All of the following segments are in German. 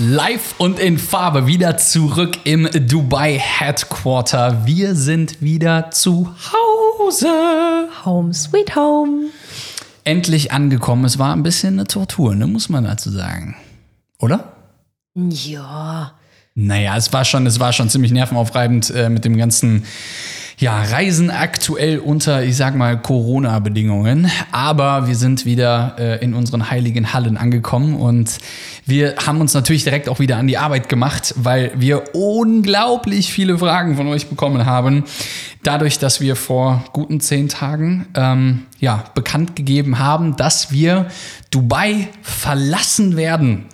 Live und in Farbe wieder zurück im Dubai Headquarter. Wir sind wieder zu Hause. Home sweet home. Endlich angekommen. Es war ein bisschen eine Tortur, ne, muss man dazu sagen. Oder? Ja. Naja, es war schon, es war schon ziemlich nervenaufreibend äh, mit dem ganzen ja, Reisen aktuell unter, ich sag mal, Corona-Bedingungen. Aber wir sind wieder äh, in unseren heiligen Hallen angekommen und wir haben uns natürlich direkt auch wieder an die Arbeit gemacht, weil wir unglaublich viele Fragen von euch bekommen haben. Dadurch, dass wir vor guten zehn Tagen ähm, ja, bekannt gegeben haben, dass wir Dubai verlassen werden.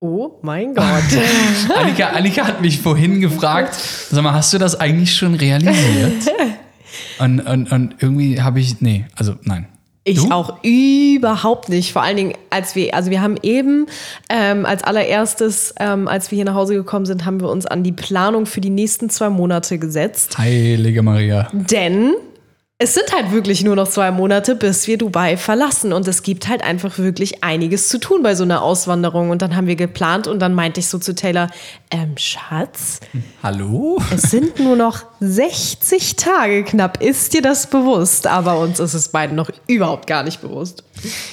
Oh mein Gott. Annika, Annika hat mich vorhin gefragt, sag mal, hast du das eigentlich schon realisiert? Und, und, und irgendwie habe ich, nee, also nein. Ich Du? auch überhaupt nicht. Vor allen Dingen, als wir, also wir haben eben ähm, als allererstes, ähm, als wir hier nach Hause gekommen sind, haben wir uns an die Planung für die nächsten zwei Monate gesetzt. Heilige Maria. Denn es sind halt wirklich nur noch zwei Monate, bis wir Dubai verlassen. Und es gibt halt einfach wirklich einiges zu tun bei so einer Auswanderung. Und dann haben wir geplant und dann meinte ich so zu Taylor, ähm, Schatz, Hallo? es sind nur noch 60 Tage knapp. Ist dir das bewusst? Aber uns ist es beiden noch überhaupt gar nicht bewusst.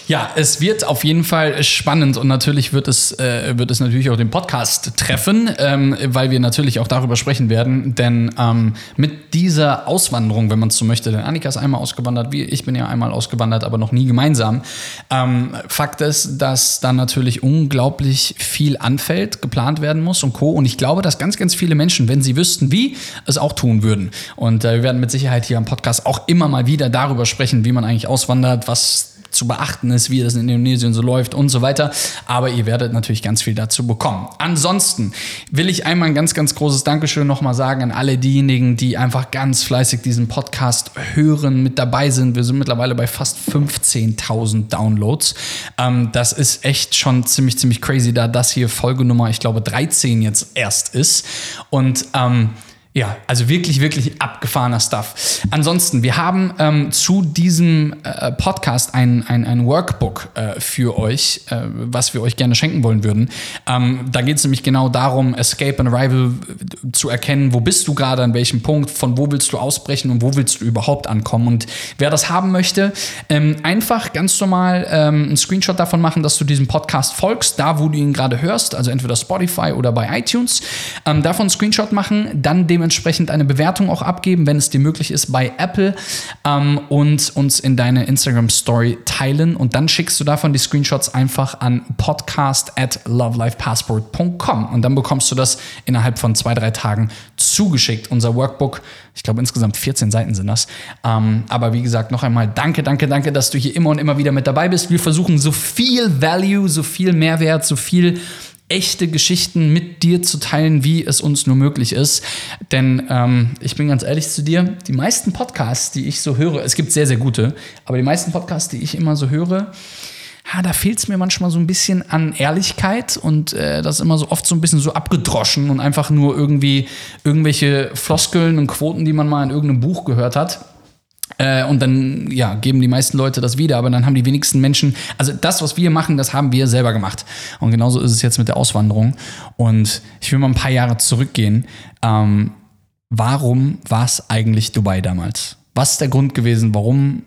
Ja, es wird auf jeden Fall spannend und natürlich wird es, äh, wird es natürlich auch den Podcast treffen, ähm, weil wir natürlich auch darüber sprechen werden. Denn ähm, mit dieser Auswanderung, wenn man es so möchte, denn Annika ist einmal ausgewandert, wie ich bin ja einmal ausgewandert, aber noch nie gemeinsam. Ähm, Fakt ist, dass dann natürlich unglaublich viel anfällt, geplant werden muss und Co. Und ich glaube, dass ganz, ganz viele Menschen, wenn sie wüssten, wie, es auch tun würden. Und äh, wir werden mit Sicherheit hier am Podcast auch immer mal wieder darüber sprechen, wie man eigentlich auswandert, was zu beachten ist, wie das in Indonesien so läuft und so weiter. Aber ihr werdet natürlich ganz viel dazu bekommen. Ansonsten will ich einmal ein ganz, ganz großes Dankeschön nochmal sagen an alle diejenigen, die einfach ganz fleißig diesen Podcast hören, mit dabei sind. Wir sind mittlerweile bei fast 15.000 Downloads. Ähm, das ist echt schon ziemlich, ziemlich crazy, da das hier Folgenummer, ich glaube, 13 jetzt erst ist. Und ähm, ja, also wirklich, wirklich abgefahrener Stuff. Ansonsten, wir haben ähm, zu diesem äh, Podcast ein, ein, ein Workbook äh, für euch, äh, was wir euch gerne schenken wollen würden. Ähm, da geht es nämlich genau darum, Escape and Arrival äh, zu erkennen, wo bist du gerade, an welchem Punkt, von wo willst du ausbrechen und wo willst du überhaupt ankommen. Und wer das haben möchte, ähm, einfach ganz normal ähm, einen Screenshot davon machen, dass du diesem Podcast folgst, da wo du ihn gerade hörst, also entweder Spotify oder bei iTunes. Ähm, davon einen Screenshot machen, dann dementsprechend eine Bewertung auch abgeben, wenn es dir möglich ist, bei Apple ähm, und uns in deine Instagram Story teilen. Und dann schickst du davon die Screenshots einfach an podcast at lovelifepassport.com und dann bekommst du das innerhalb von zwei, drei Tagen zugeschickt. Unser Workbook, ich glaube insgesamt 14 Seiten sind das. Ähm, aber wie gesagt, noch einmal danke, danke, danke, dass du hier immer und immer wieder mit dabei bist. Wir versuchen so viel Value, so viel Mehrwert, so viel echte Geschichten mit dir zu teilen, wie es uns nur möglich ist. Denn ähm, ich bin ganz ehrlich zu dir, die meisten Podcasts, die ich so höre, es gibt sehr, sehr gute, aber die meisten Podcasts, die ich immer so höre, ja, da fehlt es mir manchmal so ein bisschen an Ehrlichkeit und äh, das ist immer so oft so ein bisschen so abgedroschen und einfach nur irgendwie irgendwelche Floskeln und Quoten, die man mal in irgendeinem Buch gehört hat. Äh, und dann ja, geben die meisten Leute das wieder, aber dann haben die wenigsten Menschen, also das, was wir machen, das haben wir selber gemacht. Und genauso ist es jetzt mit der Auswanderung. Und ich will mal ein paar Jahre zurückgehen. Ähm, warum war es eigentlich Dubai damals? Was ist der Grund gewesen, warum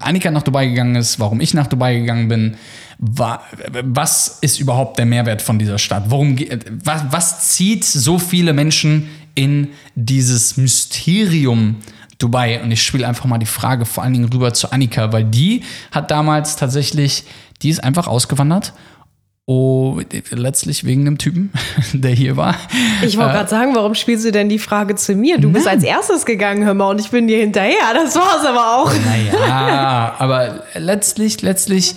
Annika nach Dubai gegangen ist, warum ich nach Dubai gegangen bin. Wa- Was ist überhaupt der Mehrwert von dieser Stadt? Worum, ge- was, was zieht so viele Menschen in dieses Mysterium Dubai? Und ich spiele einfach mal die Frage vor allen Dingen rüber zu Annika, weil die hat damals tatsächlich, die ist einfach ausgewandert. Oh, letztlich wegen dem Typen, der hier war. Ich wollte gerade sagen, warum spielst du denn die Frage zu mir? Du bist als erstes gegangen, hör mal, und ich bin dir hinterher. Das war's aber auch. Naja, aber letztlich, letztlich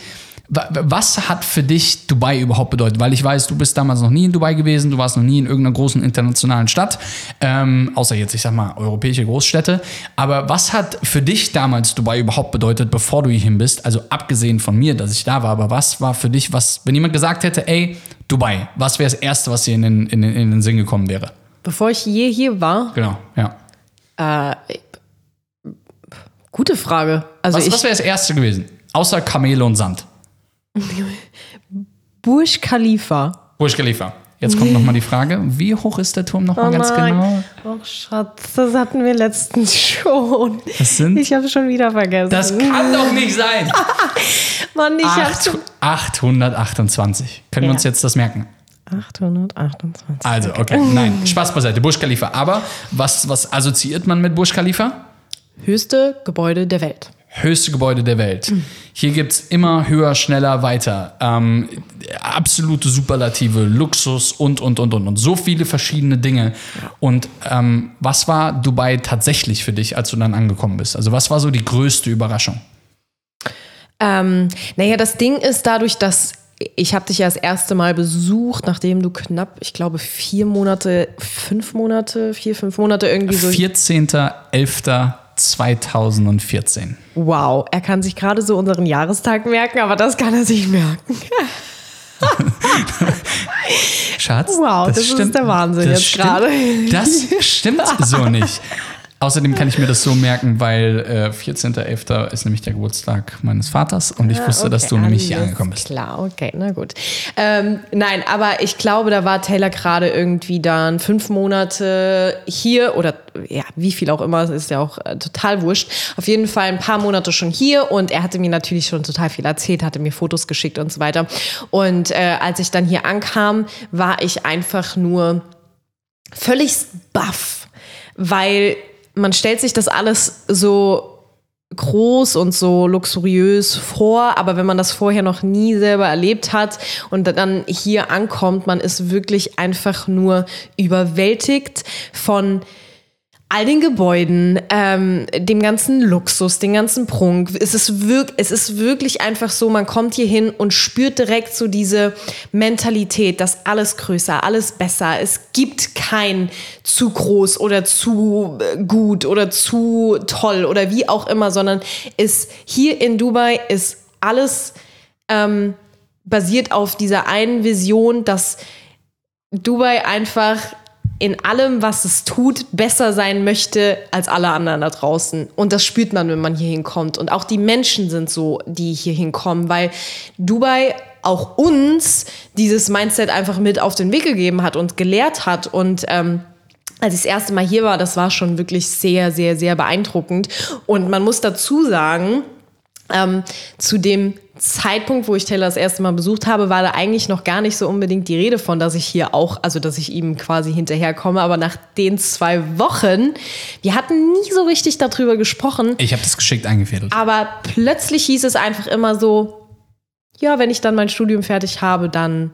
Was hat für dich Dubai überhaupt bedeutet? Weil ich weiß, du bist damals noch nie in Dubai gewesen, du warst noch nie in irgendeiner großen internationalen Stadt, ähm, außer jetzt, ich sag mal, europäische Großstädte. Aber was hat für dich damals Dubai überhaupt bedeutet, bevor du hierhin bist? Also abgesehen von mir, dass ich da war, aber was war für dich, was, wenn jemand gesagt hätte, ey, Dubai, was wäre das Erste, was dir in den, in, den, in den Sinn gekommen wäre? Bevor ich je hier war, Genau, ja. gute Frage. Also Was, was wäre das Erste gewesen? Außer Kamele und Sand. Burj Khalifa. Burj Khalifa. Jetzt kommt nochmal die Frage, wie hoch ist der Turm nochmal ganz genau? Oh Schatz, das hatten wir letztens schon. Das sind- Ich habe schon wieder vergessen. Das kann doch nicht sein. Mann, ich habe Acht, schon 828. Können wir Ja. uns jetzt das merken? 828. Also, okay. Nein, Spaß beiseite. Burj Khalifa. Aber was, was assoziiert man mit Burj Khalifa? Höchste Gebäude der Welt. Höchste Gebäude der Welt. Hier gibt es immer höher, schneller, weiter. Ähm, absolute Superlative, Luxus und, und, und, und. Und so viele verschiedene Dinge. Und ähm, was war Dubai tatsächlich für dich, als du dann angekommen bist? Also, was war so die größte Überraschung? Ähm, naja, das Ding ist dadurch, dass ich habe dich ja das erste Mal besucht, nachdem du knapp, ich glaube, vier Monate, fünf Monate, vier, fünf Monate irgendwie so. 14.11.2014. Wow, er kann sich gerade so unseren Jahrestag merken, aber das kann er sich merken. Schatz. Wow, das ist der Wahnsinn jetzt stimmt- gerade. Das stimmt so nicht. Außerdem kann ich mir das so merken, weil äh, 14.11. ist nämlich der Geburtstag meines Vaters und ich wusste, dass Okay, du nämlich hier angekommen bist. Klar, okay, na gut. Ähm, nein, aber ich glaube, da war Taylor gerade irgendwie dann fünf Monate hier oder ja, wie viel auch immer, ist ja auch äh, total wurscht. Auf jeden Fall ein paar Monate schon hier und er hatte mir natürlich schon total viel erzählt, hatte mir Fotos geschickt und so weiter. Und äh, als ich dann hier ankam, war ich einfach nur völlig baff, weil man stellt sich das alles so groß und so luxuriös vor, aber wenn man das vorher noch nie selber erlebt hat und dann hier ankommt, man ist wirklich einfach nur überwältigt von all den Gebäuden, ähm, dem ganzen Luxus, den ganzen Prunk. Es ist, es ist wirklich einfach so, man kommt hier hin und spürt direkt so diese Mentalität, dass alles größer, alles besser. Es gibt kein zu groß oder zu äh, gut oder zu toll oder wie auch immer, sondern ist hier in Dubai ist alles ähm, basiert auf dieser einen Vision, dass Dubai einfach in allem, was es tut, besser sein möchte als alle anderen da draußen. Und das spürt man, wenn man hier hinkommt. Und auch die Menschen sind so, die hier hinkommen, weil Dubai auch uns dieses Mindset einfach mit auf den Weg gegeben hat und gelehrt hat. Und ähm, als ich das erste Mal hier war, das war schon wirklich sehr, sehr, sehr beeindruckend. Und man muss dazu sagen, ähm, zu dem Zeitpunkt, wo ich Taylor das erste Mal besucht habe, war da eigentlich noch gar nicht so unbedingt die Rede von, dass ich hier auch, also dass ich ihm quasi hinterherkomme. Aber nach den zwei Wochen, wir hatten nie so richtig darüber gesprochen, Ich habe das geschickt eingefädelt. aber plötzlich hieß es einfach immer so, ja, wenn ich dann mein Studium fertig habe, dann,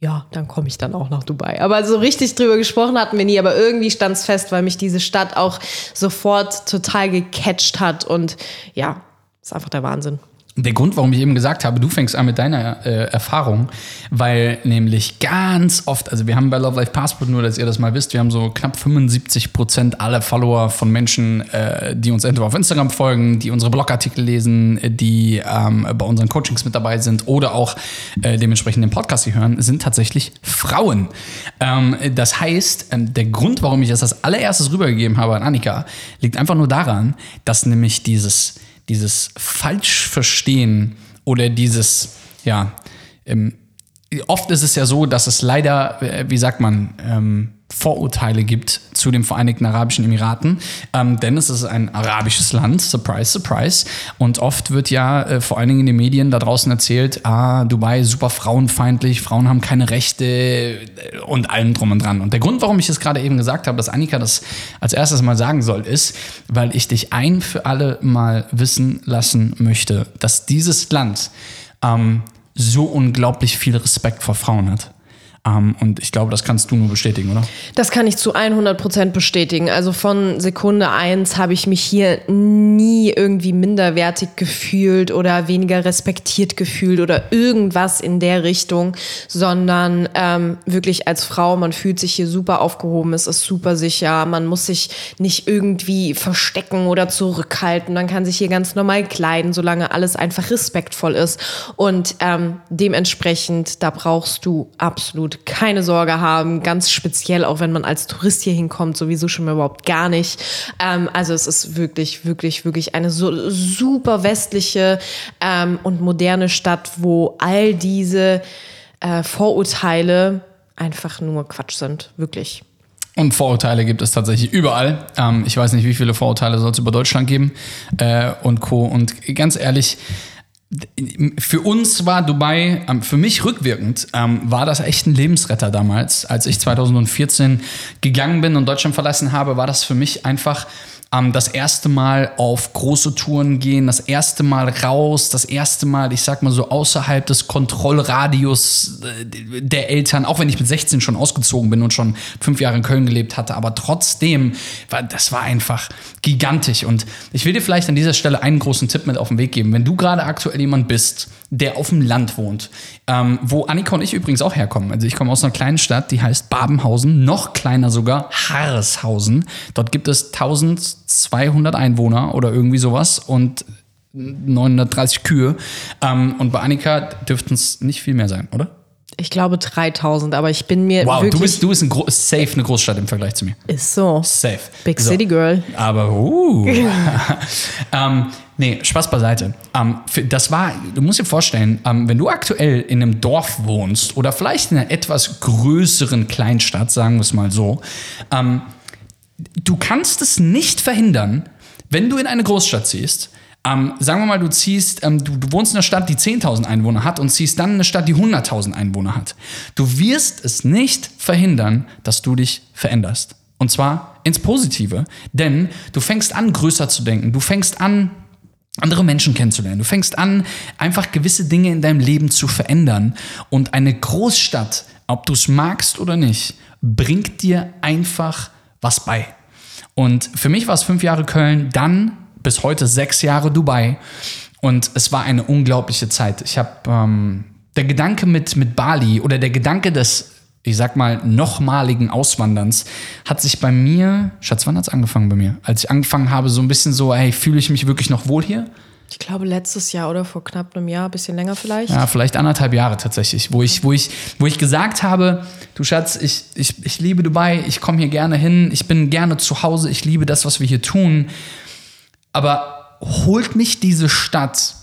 ja, dann komme ich dann auch nach Dubai. Aber so richtig drüber gesprochen hatten wir nie, aber irgendwie stand es fest, weil mich diese Stadt auch sofort total gecatcht hat und ja, ist einfach der Wahnsinn. Der Grund, warum ich eben gesagt habe, du fängst an mit deiner äh, Erfahrung, weil nämlich ganz oft, also wir haben bei Love Life Passport, nur dass ihr das mal wisst, wir haben so knapp 75 Prozent aller Follower von Menschen, äh, die uns entweder auf Instagram folgen, die unsere Blogartikel lesen, die ähm, bei unseren Coachings mit dabei sind oder auch äh, dementsprechend den Podcast hier hören, sind tatsächlich Frauen. Ähm, das heißt, ähm, der Grund, warum ich das als allererstes rübergegeben habe an Annika, liegt einfach nur daran, dass nämlich dieses dieses Falschverstehen oder dieses, ja, ähm, oft ist es ja so, dass es leider, äh, wie sagt man, ähm, Vorurteile gibt zu den Vereinigten Arabischen Emiraten, ähm, denn es ist ein arabisches Land, surprise, surprise. Und oft wird ja äh, vor allen Dingen in den Medien da draußen erzählt, ah, Dubai super frauenfeindlich, Frauen haben keine Rechte äh, und allem drum und dran. Und der Grund, warum ich es gerade eben gesagt habe, dass Annika das als erstes mal sagen soll, ist, weil ich dich ein für alle Mal wissen lassen möchte, dass dieses Land ähm, so unglaublich viel Respekt vor Frauen hat. Ähm, und ich glaube, das kannst du nur bestätigen, oder? Das kann ich zu 100 Prozent bestätigen. Also von Sekunde eins habe ich mich hier nie irgendwie minderwertig gefühlt oder weniger respektiert gefühlt oder irgendwas in der Richtung, sondern ähm, wirklich als Frau, man fühlt sich hier super aufgehoben, es ist super sicher, man muss sich nicht irgendwie verstecken oder zurückhalten, man kann sich hier ganz normal kleiden, solange alles einfach respektvoll ist. Und ähm, dementsprechend, da brauchst du absolut keine Sorge haben, ganz speziell auch wenn man als Tourist hier hinkommt, sowieso schon überhaupt gar nicht. Ähm, also es ist wirklich, wirklich, wirklich eine so super westliche ähm, und moderne Stadt, wo all diese äh, Vorurteile einfach nur Quatsch sind, wirklich. Und Vorurteile gibt es tatsächlich überall. Ähm, ich weiß nicht, wie viele Vorurteile soll es über Deutschland geben äh, und Co. Und ganz ehrlich, für uns war Dubai, ähm, für mich rückwirkend, ähm, war das echt ein Lebensretter damals. Als ich 2014 gegangen bin und Deutschland verlassen habe, war das für mich einfach ähm, das erste Mal auf große Touren gehen, das erste Mal raus, das erste Mal, ich sag mal so, außerhalb des Kontrollradius äh, der Eltern, auch wenn ich mit 16 schon ausgezogen bin und schon fünf Jahre in Köln gelebt hatte, aber trotzdem, das war einfach gigantisch. Und ich will dir vielleicht an dieser Stelle einen großen Tipp mit auf den Weg geben. Wenn du gerade aktuell jemand bist, der auf dem Land wohnt, ähm, wo Annika und ich übrigens auch herkommen. Also ich komme aus einer kleinen Stadt, die heißt Babenhausen, noch kleiner sogar, Harreshausen. Dort gibt es 1200 Einwohner oder irgendwie sowas und 930 Kühe. Ähm, und bei Annika dürften es nicht viel mehr sein, oder? Ich glaube 3000, aber ich bin mir Wow, wirklich... du bist, du bist ein Gro safe eine Großstadt im Vergleich zu mir. ist so. Safe. Big So. City Girl. Aber, uh. ähm, nee, Spaß beiseite. Ähm, das war, du musst dir vorstellen, ähm, wenn du aktuell in einem Dorf wohnst oder vielleicht in einer etwas größeren Kleinstadt, sagen wir es mal so, ähm, du kannst es nicht verhindern, wenn du in eine Großstadt ziehst. Ähm, sagen wir mal, du ziehst, ähm, du, du wohnst in einer Stadt, die 10.000 Einwohner hat und ziehst dann in eine Stadt, die 100.000 Einwohner hat. Du wirst es nicht verhindern, dass du dich veränderst. Und zwar ins Positive. Denn du fängst an, größer zu denken. Du fängst an, andere Menschen kennenzulernen. Du fängst an, einfach gewisse Dinge in deinem Leben zu verändern. Und eine Großstadt, ob du es magst oder nicht, bringt dir einfach was bei. Und für mich war es fünf Jahre Köln, dann bis heute sechs Jahre Dubai. Und es war eine unglaubliche Zeit. Ich habe ähm, der Gedanke mit, mit Bali oder der Gedanke des, ich sag mal, nochmaligen Auswanderns hat sich bei mir, Schatz, wann hat es angefangen bei mir? Als ich angefangen habe, so ein bisschen so, hey, fühle ich mich wirklich noch wohl hier? Ich glaube letztes Jahr oder vor knapp einem Jahr, bisschen länger vielleicht. Ja, vielleicht anderthalb Jahre tatsächlich, wo ich, wo ich, wo ich gesagt habe, du Schatz, ich, ich, ich liebe Dubai, ich komme hier gerne hin, ich bin gerne zu Hause, ich liebe das, was wir hier tun. Aber holt mich diese Stadt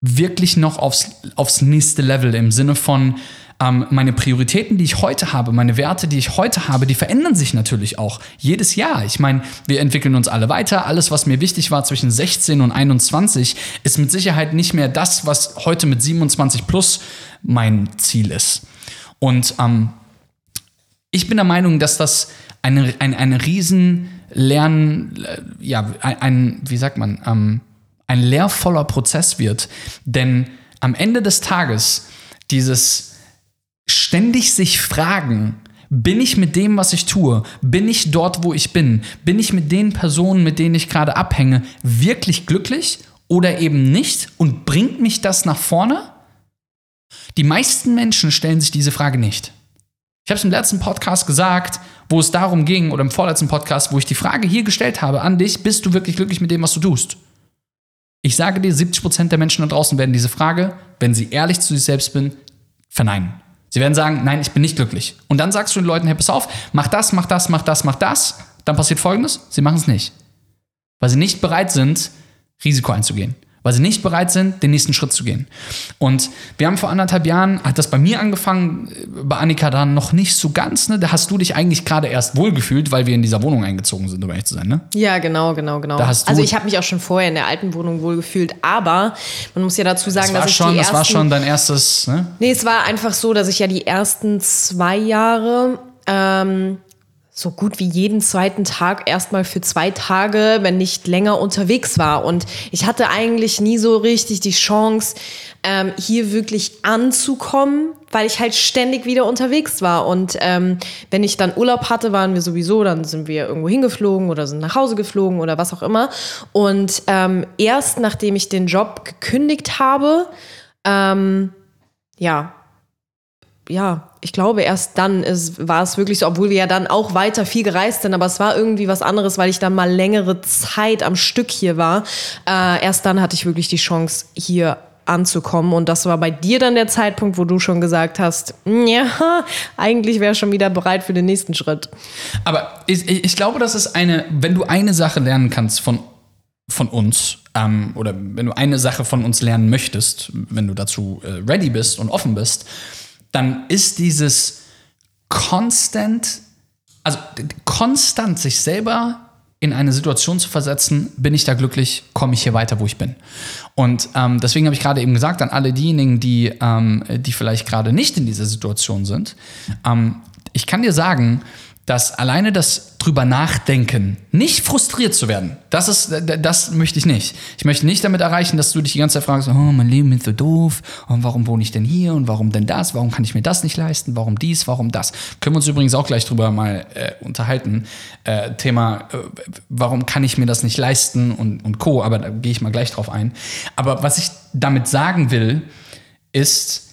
wirklich noch aufs, aufs nächste Level im Sinne von, ähm, meine Prioritäten, die ich heute habe, meine Werte, die ich heute habe, die verändern sich natürlich auch jedes Jahr. Ich meine, wir entwickeln uns alle weiter. Alles, was mir wichtig war zwischen 16 und 21, ist mit Sicherheit nicht mehr das, was heute mit 27 plus mein Ziel ist. Und ähm, ich bin der Meinung, dass das eine, ein, eine riesen Lern, äh, ja, ein, ein wie sagt man, ähm, ein lehrvoller Prozess wird. Denn am Ende des Tages dieses ständig sich fragen, bin ich mit dem, was ich tue, bin ich dort, wo ich bin, bin ich mit den Personen, mit denen ich gerade abhänge, wirklich glücklich oder eben nicht und bringt mich das nach vorne? Die meisten Menschen stellen sich diese Frage nicht. Ich habe es im letzten Podcast gesagt, wo es darum ging, oder im vorletzten Podcast, wo ich die Frage hier gestellt habe an dich, bist du wirklich glücklich mit dem, was du tust? Ich sage dir, 70% der Menschen da draußen werden diese Frage, wenn sie ehrlich zu sich selbst sind, verneinen. Sie werden sagen, nein, ich bin nicht glücklich. Und dann sagst du den Leuten, hey, pass auf, mach das, mach das, mach das, mach das. Dann passiert folgendes, sie machen es nicht. Weil sie nicht bereit sind, Risiko einzugehen. Weil sie nicht bereit sind, den nächsten Schritt zu gehen. Und wir haben vor anderthalb Jahren, hat das bei mir angefangen, bei Annika dann noch nicht so ganz, ne? Da hast du dich eigentlich gerade erst wohlgefühlt, weil wir in dieser Wohnung eingezogen sind, um ehrlich zu sein, ne? Ja, genau, genau, genau. Also ich habe mich auch schon vorher in der alten Wohnung wohl gefühlt, aber man muss ja dazu sagen, Das war, dass ich schon, die das ersten, war schon dein erstes, ne? Nee, es war einfach so, dass ich ja die ersten zwei Jahre ähm, so gut wie jeden zweiten Tag erstmal für zwei Tage, wenn nicht länger unterwegs war. Und ich hatte eigentlich nie so richtig die Chance, ähm, hier wirklich anzukommen, weil ich halt ständig wieder unterwegs war. Und ähm, wenn ich dann Urlaub hatte, waren wir sowieso, dann sind wir irgendwo hingeflogen oder sind nach Hause geflogen oder was auch immer. Und ähm, erst nachdem ich den Job gekündigt habe, ähm, ja, ja, ich glaube, erst dann ist, war es wirklich so, obwohl wir ja dann auch weiter viel gereist sind, aber es war irgendwie was anderes, weil ich dann mal längere Zeit am Stück hier war. Äh, erst dann hatte ich wirklich die Chance, hier anzukommen. Und das war bei dir dann der Zeitpunkt, wo du schon gesagt hast, ja, eigentlich wäre schon wieder bereit für den nächsten Schritt. Aber ich, ich glaube, das ist eine, wenn du eine Sache lernen kannst von, von uns, ähm, oder wenn du eine Sache von uns lernen möchtest, wenn du dazu äh, ready bist und offen bist, dann ist dieses konstant, also konstant sich selber in eine Situation zu versetzen, bin ich da glücklich, komme ich hier weiter, wo ich bin. Und ähm, deswegen habe ich gerade eben gesagt, an alle diejenigen, die, ähm, die vielleicht gerade nicht in dieser Situation sind, ähm, ich kann dir sagen, dass alleine das drüber nachdenken, nicht frustriert zu werden, das ist, das möchte ich nicht. Ich möchte nicht damit erreichen, dass du dich die ganze Zeit fragst, oh, mein Leben ist so doof und warum wohne ich denn hier und warum denn das, warum kann ich mir das nicht leisten, warum dies, warum das. Können wir uns übrigens auch gleich drüber mal äh, unterhalten. Äh, Thema, äh, warum kann ich mir das nicht leisten und, und Co., aber da gehe ich mal gleich drauf ein. Aber was ich damit sagen will, ist,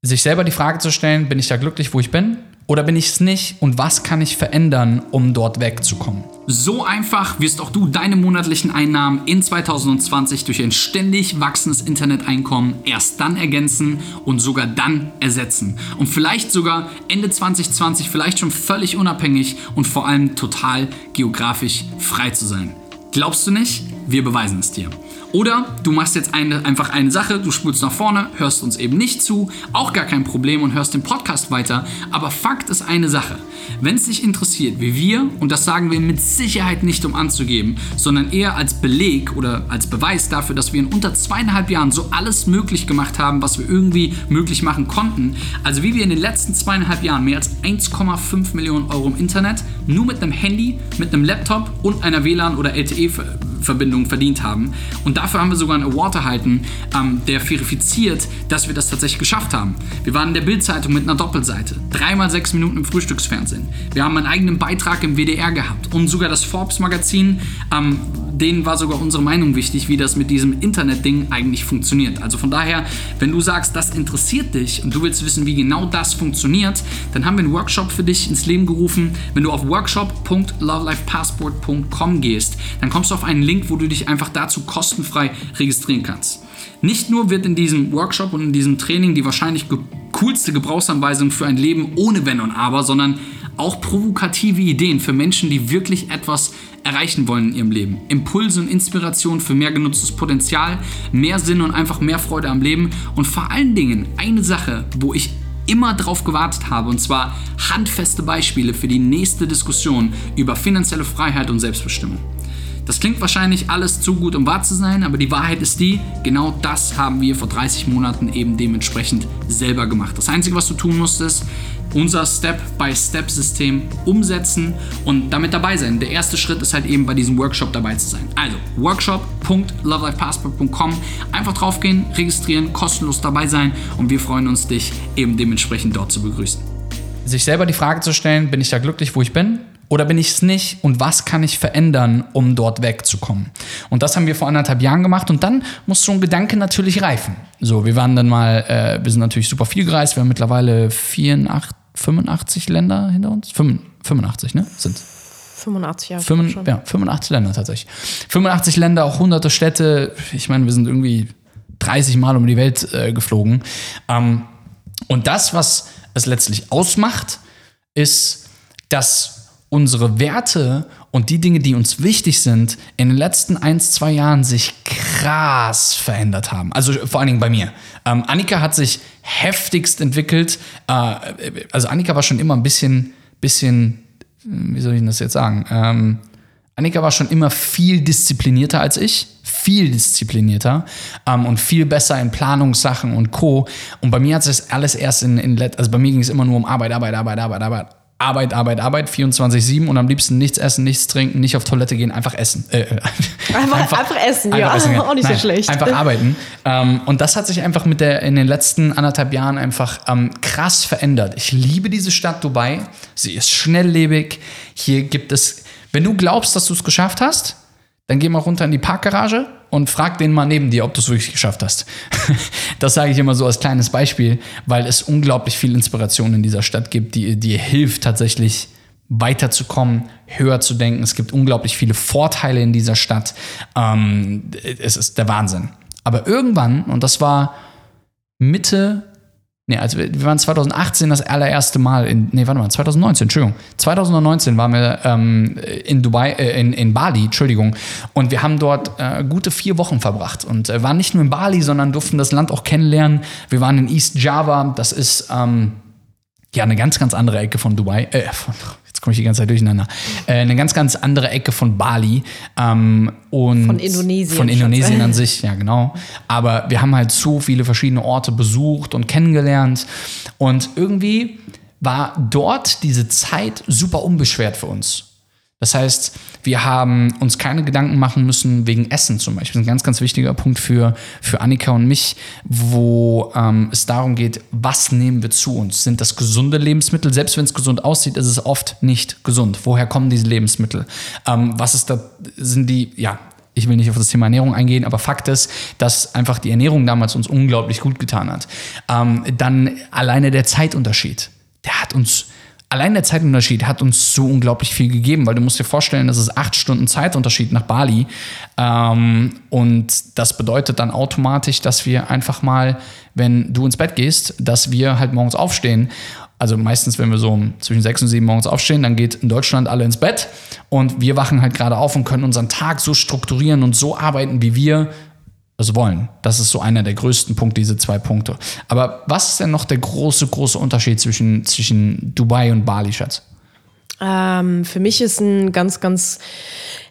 sich selber die Frage zu stellen, bin ich da glücklich, wo ich bin? Oder bin ich es nicht und was kann ich verändern, um dort wegzukommen? So einfach wirst auch du deine monatlichen Einnahmen in 2020 durch ein ständig wachsendes Interneteinkommen erst dann ergänzen und sogar dann ersetzen. Und vielleicht sogar Ende 2020 vielleicht schon völlig unabhängig und vor allem total geografisch frei zu sein. Glaubst du nicht? Wir beweisen es dir. Oder du machst jetzt eine, einfach eine Sache, du spulst nach vorne, hörst uns eben nicht zu, auch gar kein Problem und hörst den Podcast weiter. Aber Fakt ist eine Sache. Wenn es dich interessiert, wie wir, und das sagen wir mit Sicherheit nicht um anzugeben, sondern eher als Beleg oder als Beweis dafür, dass wir in unter zweieinhalb Jahren so alles möglich gemacht haben, was wir irgendwie möglich machen konnten. Also wie wir in den letzten zweieinhalb Jahren mehr als 1,5 Millionen Euro im Internet nur mit einem Handy, mit einem Laptop und einer WLAN- oder LTE-Verbindung verdient haben. Und dafür haben wir sogar einen Award erhalten, ähm, der verifiziert, dass wir das tatsächlich geschafft haben. Wir waren in der Bildzeitung mit einer Doppelseite, dreimal sechs Minuten im Frühstücksfernsehen. Wir haben einen eigenen Beitrag im WDR gehabt und sogar das Forbes-Magazin, ähm, denen war sogar unsere Meinung wichtig, wie das mit diesem Internet-Ding eigentlich funktioniert. Also von daher, wenn du sagst, das interessiert dich und du willst wissen, wie genau das funktioniert, dann haben wir einen Workshop für dich ins Leben gerufen. Wenn du auf workshop.lovelifepassport.com gehst, dann kommst du auf einen Link, wo du dich einfach dazu kostenfrei registrieren kannst. Nicht nur wird in diesem Workshop und in diesem Training die wahrscheinlich coolste Gebrauchsanweisung für ein Leben ohne Wenn und Aber, sondern auch provokative Ideen für Menschen, die wirklich etwas erreichen wollen in ihrem Leben. Impulse und Inspiration für mehr genutztes Potenzial, mehr Sinn und einfach mehr Freude am Leben und vor allen Dingen eine Sache, wo ich immer drauf gewartet habe, und zwar handfeste Beispiele für die nächste Diskussion über finanzielle Freiheit und Selbstbestimmung. Das klingt wahrscheinlich alles zu gut, um wahr zu sein, aber die Wahrheit ist die, genau das haben wir vor 30 Monaten eben dementsprechend selber gemacht. Das Einzige, was du tun musst, ist unser Step-by-Step-System umsetzen und damit dabei sein. Der erste Schritt ist halt eben bei diesem Workshop dabei zu sein. Also workshop.lovelifepassport.com einfach draufgehen, registrieren, kostenlos dabei sein und wir freuen uns, dich eben dementsprechend dort zu begrüßen. Sich selber die Frage zu stellen, bin ich da glücklich, wo ich bin? Oder bin ich es nicht? Und was kann ich verändern, um dort wegzukommen? Und das haben wir vor anderthalb Jahren gemacht. Und dann muss so ein Gedanke natürlich reifen. So, wir waren dann mal, äh, wir sind natürlich super viel gereist. Wir haben mittlerweile 84, 85 Länder hinter uns. 85, ne? Sind 85 Jahre. 85, ja, 85 Länder tatsächlich. 85 Länder, auch hunderte Städte. Ich meine, wir sind irgendwie 30 Mal um die Welt äh, geflogen. Ähm, und das, was es letztlich ausmacht, ist, dass unsere Werte und die Dinge, die uns wichtig sind, in den letzten ein, zwei Jahren sich krass verändert haben. Also vor allen Dingen bei mir. Ähm, Annika hat sich heftigst entwickelt. Äh, also Annika war schon immer ein bisschen, bisschen, wie soll ich das jetzt sagen? Ähm, Annika war schon immer viel disziplinierter als ich, viel disziplinierter ähm, und viel besser in Planungssachen und Co. Und bei mir hat es alles erst in, in also bei mir ging es immer nur um Arbeit, Arbeit, Arbeit, Arbeit, Arbeit Arbeit, Arbeit, Arbeit, 24-7 und am liebsten nichts essen, nichts trinken, nicht auf Toilette gehen, einfach essen. Äh, Einfach, einfach, essen, ja. essen, Auch nicht Nein, so schlecht. Einfach arbeiten. Ähm, und das hat sich einfach mit der in den letzten anderthalb Jahren einfach ähm, krass verändert. Ich liebe diese Stadt Dubai. Sie ist schnelllebig. Hier gibt es, wenn du glaubst, dass du es geschafft hast, dann geh mal runter in die Parkgarage und frag den mal neben dir, ob du es wirklich geschafft hast. das sage ich immer so als kleines Beispiel, weil es unglaublich viel Inspiration in dieser Stadt gibt, die dir hilft tatsächlich weiterzukommen, höher zu denken. Es gibt unglaublich viele Vorteile in dieser Stadt. Ähm, es ist der Wahnsinn. Aber irgendwann, und das war Mitte, nee, also wir waren 2018 das allererste Mal in, nee, warte mal, 2019, Entschuldigung. 2019 waren wir ähm, in Dubai, äh, in, in Bali, Entschuldigung. Und wir haben dort äh, gute vier Wochen verbracht und äh, waren nicht nur in Bali, sondern durften das Land auch kennenlernen. Wir waren in East Java, das ist ähm, ja eine ganz, ganz andere Ecke von Dubai. Äh, von, jetzt komme ich die ganze Zeit durcheinander. Äh, eine ganz, ganz andere Ecke von Bali. Ähm, und Von Indonesien, Von. Indonesien an sich, ja genau. Aber wir haben halt so viele verschiedene Orte besucht und kennengelernt. Und irgendwie war dort diese Zeit super unbeschwert für uns. Das heißt, wir haben uns keine Gedanken machen müssen wegen Essen zum Beispiel. Das ist ein ganz, ganz wichtiger Punkt für, für Annika und mich, wo ähm, es darum geht, was nehmen wir zu uns? Sind das gesunde Lebensmittel? Selbst wenn es gesund aussieht, ist es oft nicht gesund. Woher kommen diese Lebensmittel? Ähm, was ist da, sind die, ja, ich will nicht auf das Thema Ernährung eingehen, aber Fakt ist, dass einfach die Ernährung damals uns unglaublich gut getan hat. Ähm, dann alleine der Zeitunterschied, der hat uns, allein der Zeitunterschied hat uns so unglaublich viel gegeben, weil du musst dir vorstellen, das ist acht Stunden Zeitunterschied nach Bali. Ähm, und das bedeutet dann automatisch, dass wir einfach mal, wenn du ins Bett gehst, dass wir halt morgens aufstehen also meistens, wenn wir so zwischen sechs und sieben morgens aufstehen, dann geht in Deutschland alle ins Bett und wir wachen halt gerade auf und können unseren Tag so strukturieren und so arbeiten, wie wir es wollen. Das ist so einer der größten Punkte, diese zwei Punkte. Aber was ist denn noch der große, große Unterschied zwischen, zwischen Dubai und Bali, Schatz? Ähm, für mich ist ein ganz, ganz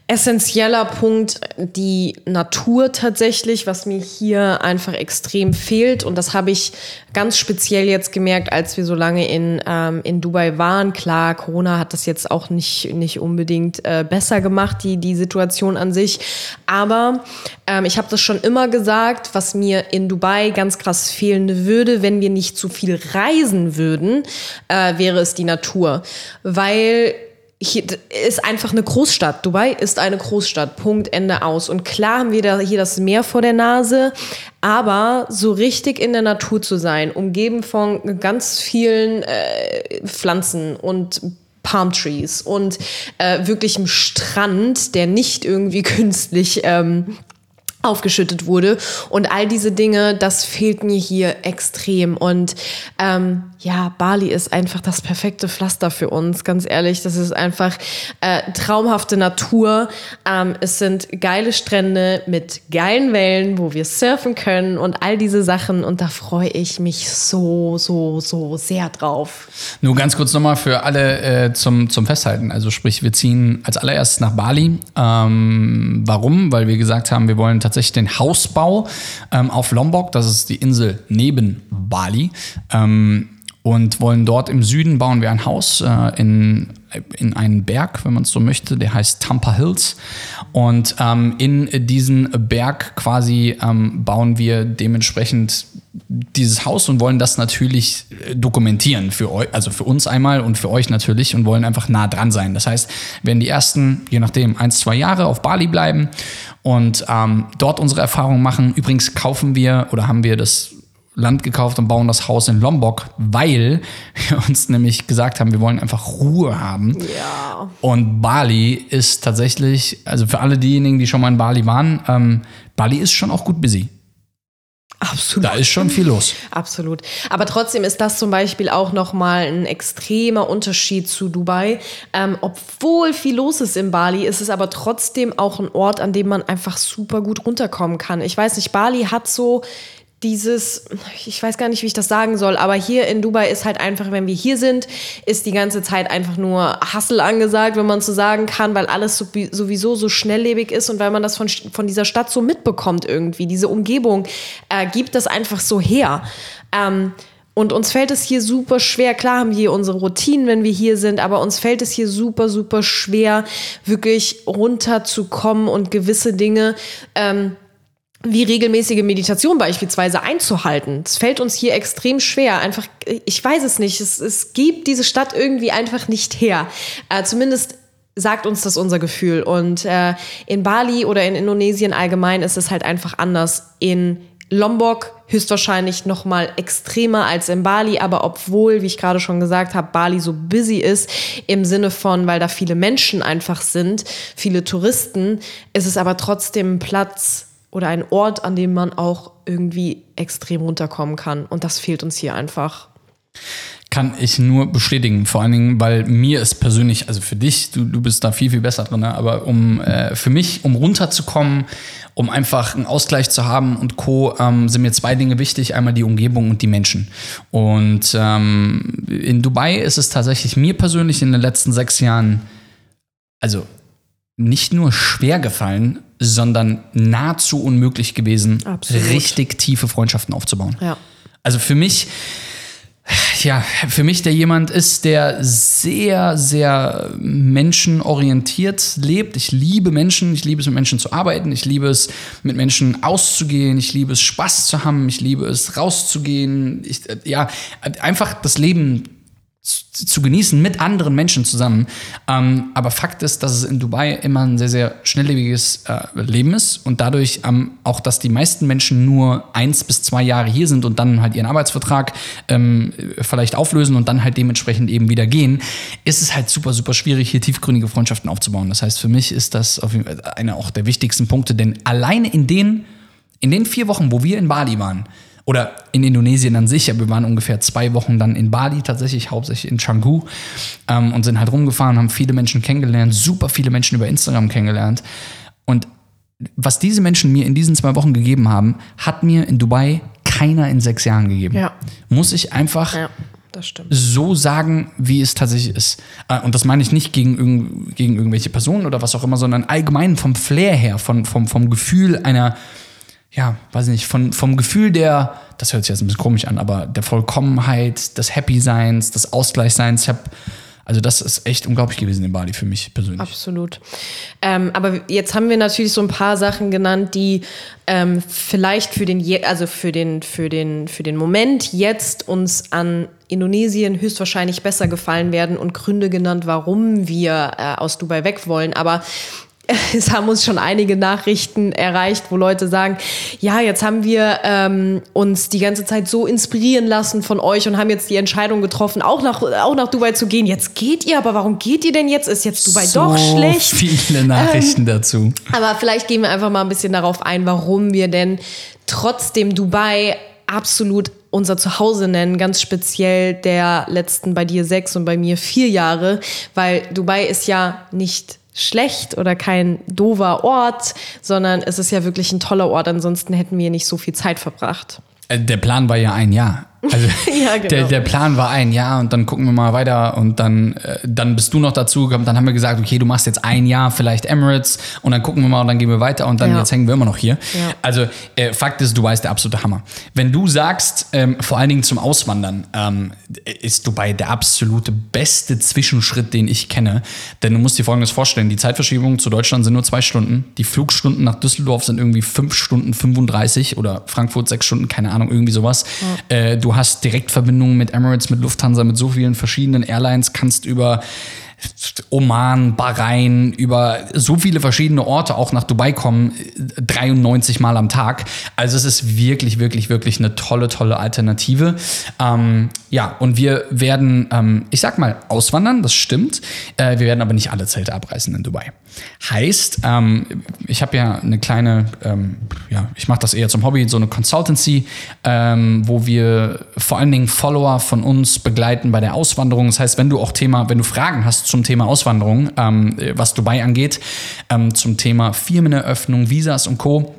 essentieller Punkt die Natur tatsächlich, was mir hier einfach extrem fehlt. Und das habe ich ganz speziell jetzt gemerkt, als wir so lange in, ähm, in Dubai waren. Klar, Corona hat das jetzt auch nicht, nicht unbedingt äh, besser gemacht, die, die Situation an sich. Aber ähm, ich habe das schon immer gesagt, was mir in Dubai ganz krass fehlen würde, wenn wir nicht zu viel reisen würden, äh, wäre es die Natur. Weil hier ist einfach eine Großstadt. Dubai ist eine Großstadt. Punkt, Ende aus. Und klar haben wir da hier das Meer vor der Nase, aber so richtig in der Natur zu sein, umgeben von ganz vielen äh, Pflanzen und Palm Trees und äh, wirklichem Strand, der nicht irgendwie künstlich ähm, aufgeschüttet wurde. Und all diese Dinge, das fehlt mir hier extrem. Und ähm, ja, Bali ist einfach das perfekte Pflaster für uns, ganz ehrlich. Das ist einfach äh, traumhafte Natur. Ähm, es sind geile Strände mit geilen Wellen, wo wir surfen können und all diese Sachen. Und da freue ich mich so, so, so sehr drauf. Nur ganz kurz nochmal für alle äh, zum, zum Festhalten. Also sprich, wir ziehen als allererstes nach Bali. Ähm, warum? Weil wir gesagt haben, wir wollen tatsächlich den Hausbau ähm, auf Lombok, das ist die Insel neben Bali, ähm, und wollen dort im Süden bauen wir ein Haus äh, in, in einen Berg, wenn man es so möchte, der heißt Tampa Hills. Und ähm, in diesen Berg quasi ähm, bauen wir dementsprechend dieses Haus und wollen das natürlich äh, dokumentieren für euch, also für uns einmal und für euch natürlich und wollen einfach nah dran sein. Das heißt, werden die ersten, je nachdem, eins, zwei Jahre auf Bali bleiben und ähm, dort unsere Erfahrungen machen. Übrigens kaufen wir oder haben wir das Land gekauft und bauen das Haus in Lombok, weil wir uns nämlich gesagt haben, wir wollen einfach Ruhe haben. Ja. Und Bali ist tatsächlich, also für alle diejenigen, die schon mal in Bali waren, ähm, Bali ist schon auch gut busy. Absolut. Da ist schon viel los. Absolut. Aber trotzdem ist das zum Beispiel auch nochmal ein extremer Unterschied zu Dubai. Ähm, obwohl viel los ist in Bali, ist es aber trotzdem auch ein Ort, an dem man einfach super gut runterkommen kann. Ich weiß nicht, Bali hat so dieses, ich weiß gar nicht, wie ich das sagen soll, aber hier in Dubai ist halt einfach, wenn wir hier sind, ist die ganze Zeit einfach nur Hustle angesagt, wenn man so sagen kann, weil alles so- sowieso so schnelllebig ist und weil man das von, von dieser Stadt so mitbekommt irgendwie. Diese Umgebung äh, gibt das einfach so her. Ähm, Und uns fällt es hier super schwer. Klar haben wir unsere Routinen, wenn wir hier sind, aber uns fällt es hier super, super schwer, wirklich runterzukommen und gewisse Dinge ähm, wie regelmäßige Meditation beispielsweise einzuhalten. Es fällt uns hier extrem schwer. Einfach, ich weiß es nicht. Es, es gibt diese Stadt irgendwie einfach nicht her. Äh, zumindest sagt uns das unser Gefühl. Und äh, in Bali oder in Indonesien allgemein ist es halt einfach anders. In Lombok höchstwahrscheinlich noch mal extremer als in Bali, aber obwohl, wie ich gerade schon gesagt habe, Bali so busy ist im Sinne von, weil da viele Menschen einfach sind, viele Touristen, ist es aber trotzdem ein Platz oder ein Ort, an dem man auch irgendwie extrem runterkommen kann und das fehlt uns hier einfach. Kann ich nur bestätigen, vor allen Dingen, weil mir ist persönlich, also für dich, du, du bist da viel, viel besser drin, ne? aber um äh, für mich, um runterzukommen, um einfach einen Ausgleich zu haben und Co., ähm, sind mir zwei Dinge wichtig. Einmal die Umgebung und die Menschen. Und ähm, in Dubai ist es tatsächlich mir persönlich in den letzten sechs Jahren, also nicht nur schwer gefallen, sondern nahezu unmöglich gewesen, Absolut. richtig tiefe Freundschaften aufzubauen. Ja. Also für mich, ja, für mich, der jemand ist, der sehr, sehr menschenorientiert lebt. Ich liebe Menschen, ich liebe es, mit Menschen zu arbeiten, ich liebe es, mit Menschen auszugehen, ich liebe es, Spaß zu haben, ich liebe es, rauszugehen. Ich, äh, ja, einfach das Leben zu, genießen mit anderen Menschen zusammen. Ähm, aber Fakt ist, dass es in Dubai immer ein sehr, sehr schnelllebiges äh, Leben ist und dadurch ähm, auch, dass die meisten Menschen nur eins bis zwei Jahre hier sind und dann halt ihren Arbeitsvertrag ähm, vielleicht auflösen und dann halt dementsprechend eben wieder gehen, ist es halt super, super schwierig, hier tiefgründige Freundschaften aufzubauen. Das heißt, für mich ist das auf jeden Fall einer auch der wichtigsten Punkte, denn alleine in den, in den vier Wochen, wo wir in Bali waren, oder in Indonesien an sich. Ja, wir waren ungefähr zwei Wochen dann in Bali, tatsächlich hauptsächlich in Canggu ähm, und sind halt rumgefahren, haben viele Menschen kennengelernt, super viele Menschen über Instagram kennengelernt. Und was diese Menschen mir in diesen zwei Wochen gegeben haben, hat mir in Dubai keiner in sechs Jahren gegeben. Ja. Muss ich einfach Ja, so sagen, wie es tatsächlich ist. Äh, Und das meine ich nicht gegen, gegen irgendwelche Personen oder was auch immer, sondern allgemein vom Flair her, von, vom, vom Gefühl einer, ja, weiß nicht, von, vom Gefühl der, das hört sich jetzt ein bisschen komisch an, aber der Vollkommenheit, des Happy-Seins, des Ausgleichseins. Ich habe, also das ist echt unglaublich gewesen in Bali für mich persönlich. Absolut. Ähm, aber jetzt haben wir natürlich so ein paar Sachen genannt, die ähm, vielleicht für den, also für den, für den, für den Moment jetzt uns an Indonesien höchstwahrscheinlich besser gefallen werden und Gründe genannt, warum wir äh, aus Dubai weg wollen. Aber es haben uns schon einige Nachrichten erreicht, wo Leute sagen, ja, jetzt haben wir ähm, uns die ganze Zeit so inspirieren lassen von euch und haben jetzt die Entscheidung getroffen, auch nach, auch nach Dubai zu gehen. Jetzt geht ihr, aber warum geht ihr denn jetzt? Ist jetzt Dubai doch schlecht? viele Nachrichten dazu. Aber vielleicht gehen wir einfach mal ein bisschen darauf ein, warum wir denn trotzdem Dubai absolut unser Zuhause nennen, ganz speziell der letzten bei dir sechs und bei mir vier Jahre, weil Dubai ist ja nicht schlecht oder kein dover Ort, sondern es ist ja wirklich ein toller Ort, ansonsten hätten wir nicht so viel Zeit verbracht. Äh, Der Plan war ja ein Jahr. Also Ja, genau. der, der Plan war ein Jahr und dann gucken wir mal weiter und dann, äh, dann bist du noch dazu gekommen. Dann haben wir gesagt, okay, du machst jetzt ein Jahr vielleicht Emirates und dann gucken wir mal und dann gehen wir weiter und dann Ja. jetzt hängen wir immer noch hier. Ja. Also äh, Fakt ist, Dubai ist der absolute Hammer. Wenn du sagst, ähm, vor allen Dingen zum Auswandern, ähm, ist Dubai der absolute beste Zwischenschritt, den ich kenne. Denn du musst dir Folgendes vorstellen, die Zeitverschiebungen zu Deutschland sind nur zwei Stunden. Die Flugstunden nach Düsseldorf sind irgendwie fünf Stunden 35 oder Frankfurt sechs Stunden, keine Ahnung, irgendwie sowas. Äh, du hast Direktverbindungen mit Emirates, mit Lufthansa, mit so vielen verschiedenen Airlines, kannst über Oman, Bahrain, über so viele verschiedene Orte auch nach Dubai kommen, äh, 93 Mal am Tag. Also es ist wirklich, wirklich, wirklich eine tolle, tolle Alternative. Ähm, ja, und wir werden, ähm, ich sag mal, auswandern, das stimmt. Äh, wir werden aber nicht alle Zelte abreißen in Dubai. Heißt, ähm, ich habe ja eine kleine, ähm, ja, ich mache das eher zum Hobby, so eine Consultancy, ähm, wo wir vor allen Dingen Follower von uns begleiten bei der Auswanderung. Das heißt, wenn du auch Thema, wenn du Fragen hast zum Thema Auswanderung, ähm, was Dubai angeht, ähm, zum Thema Firmeneröffnung, Visas und Co.,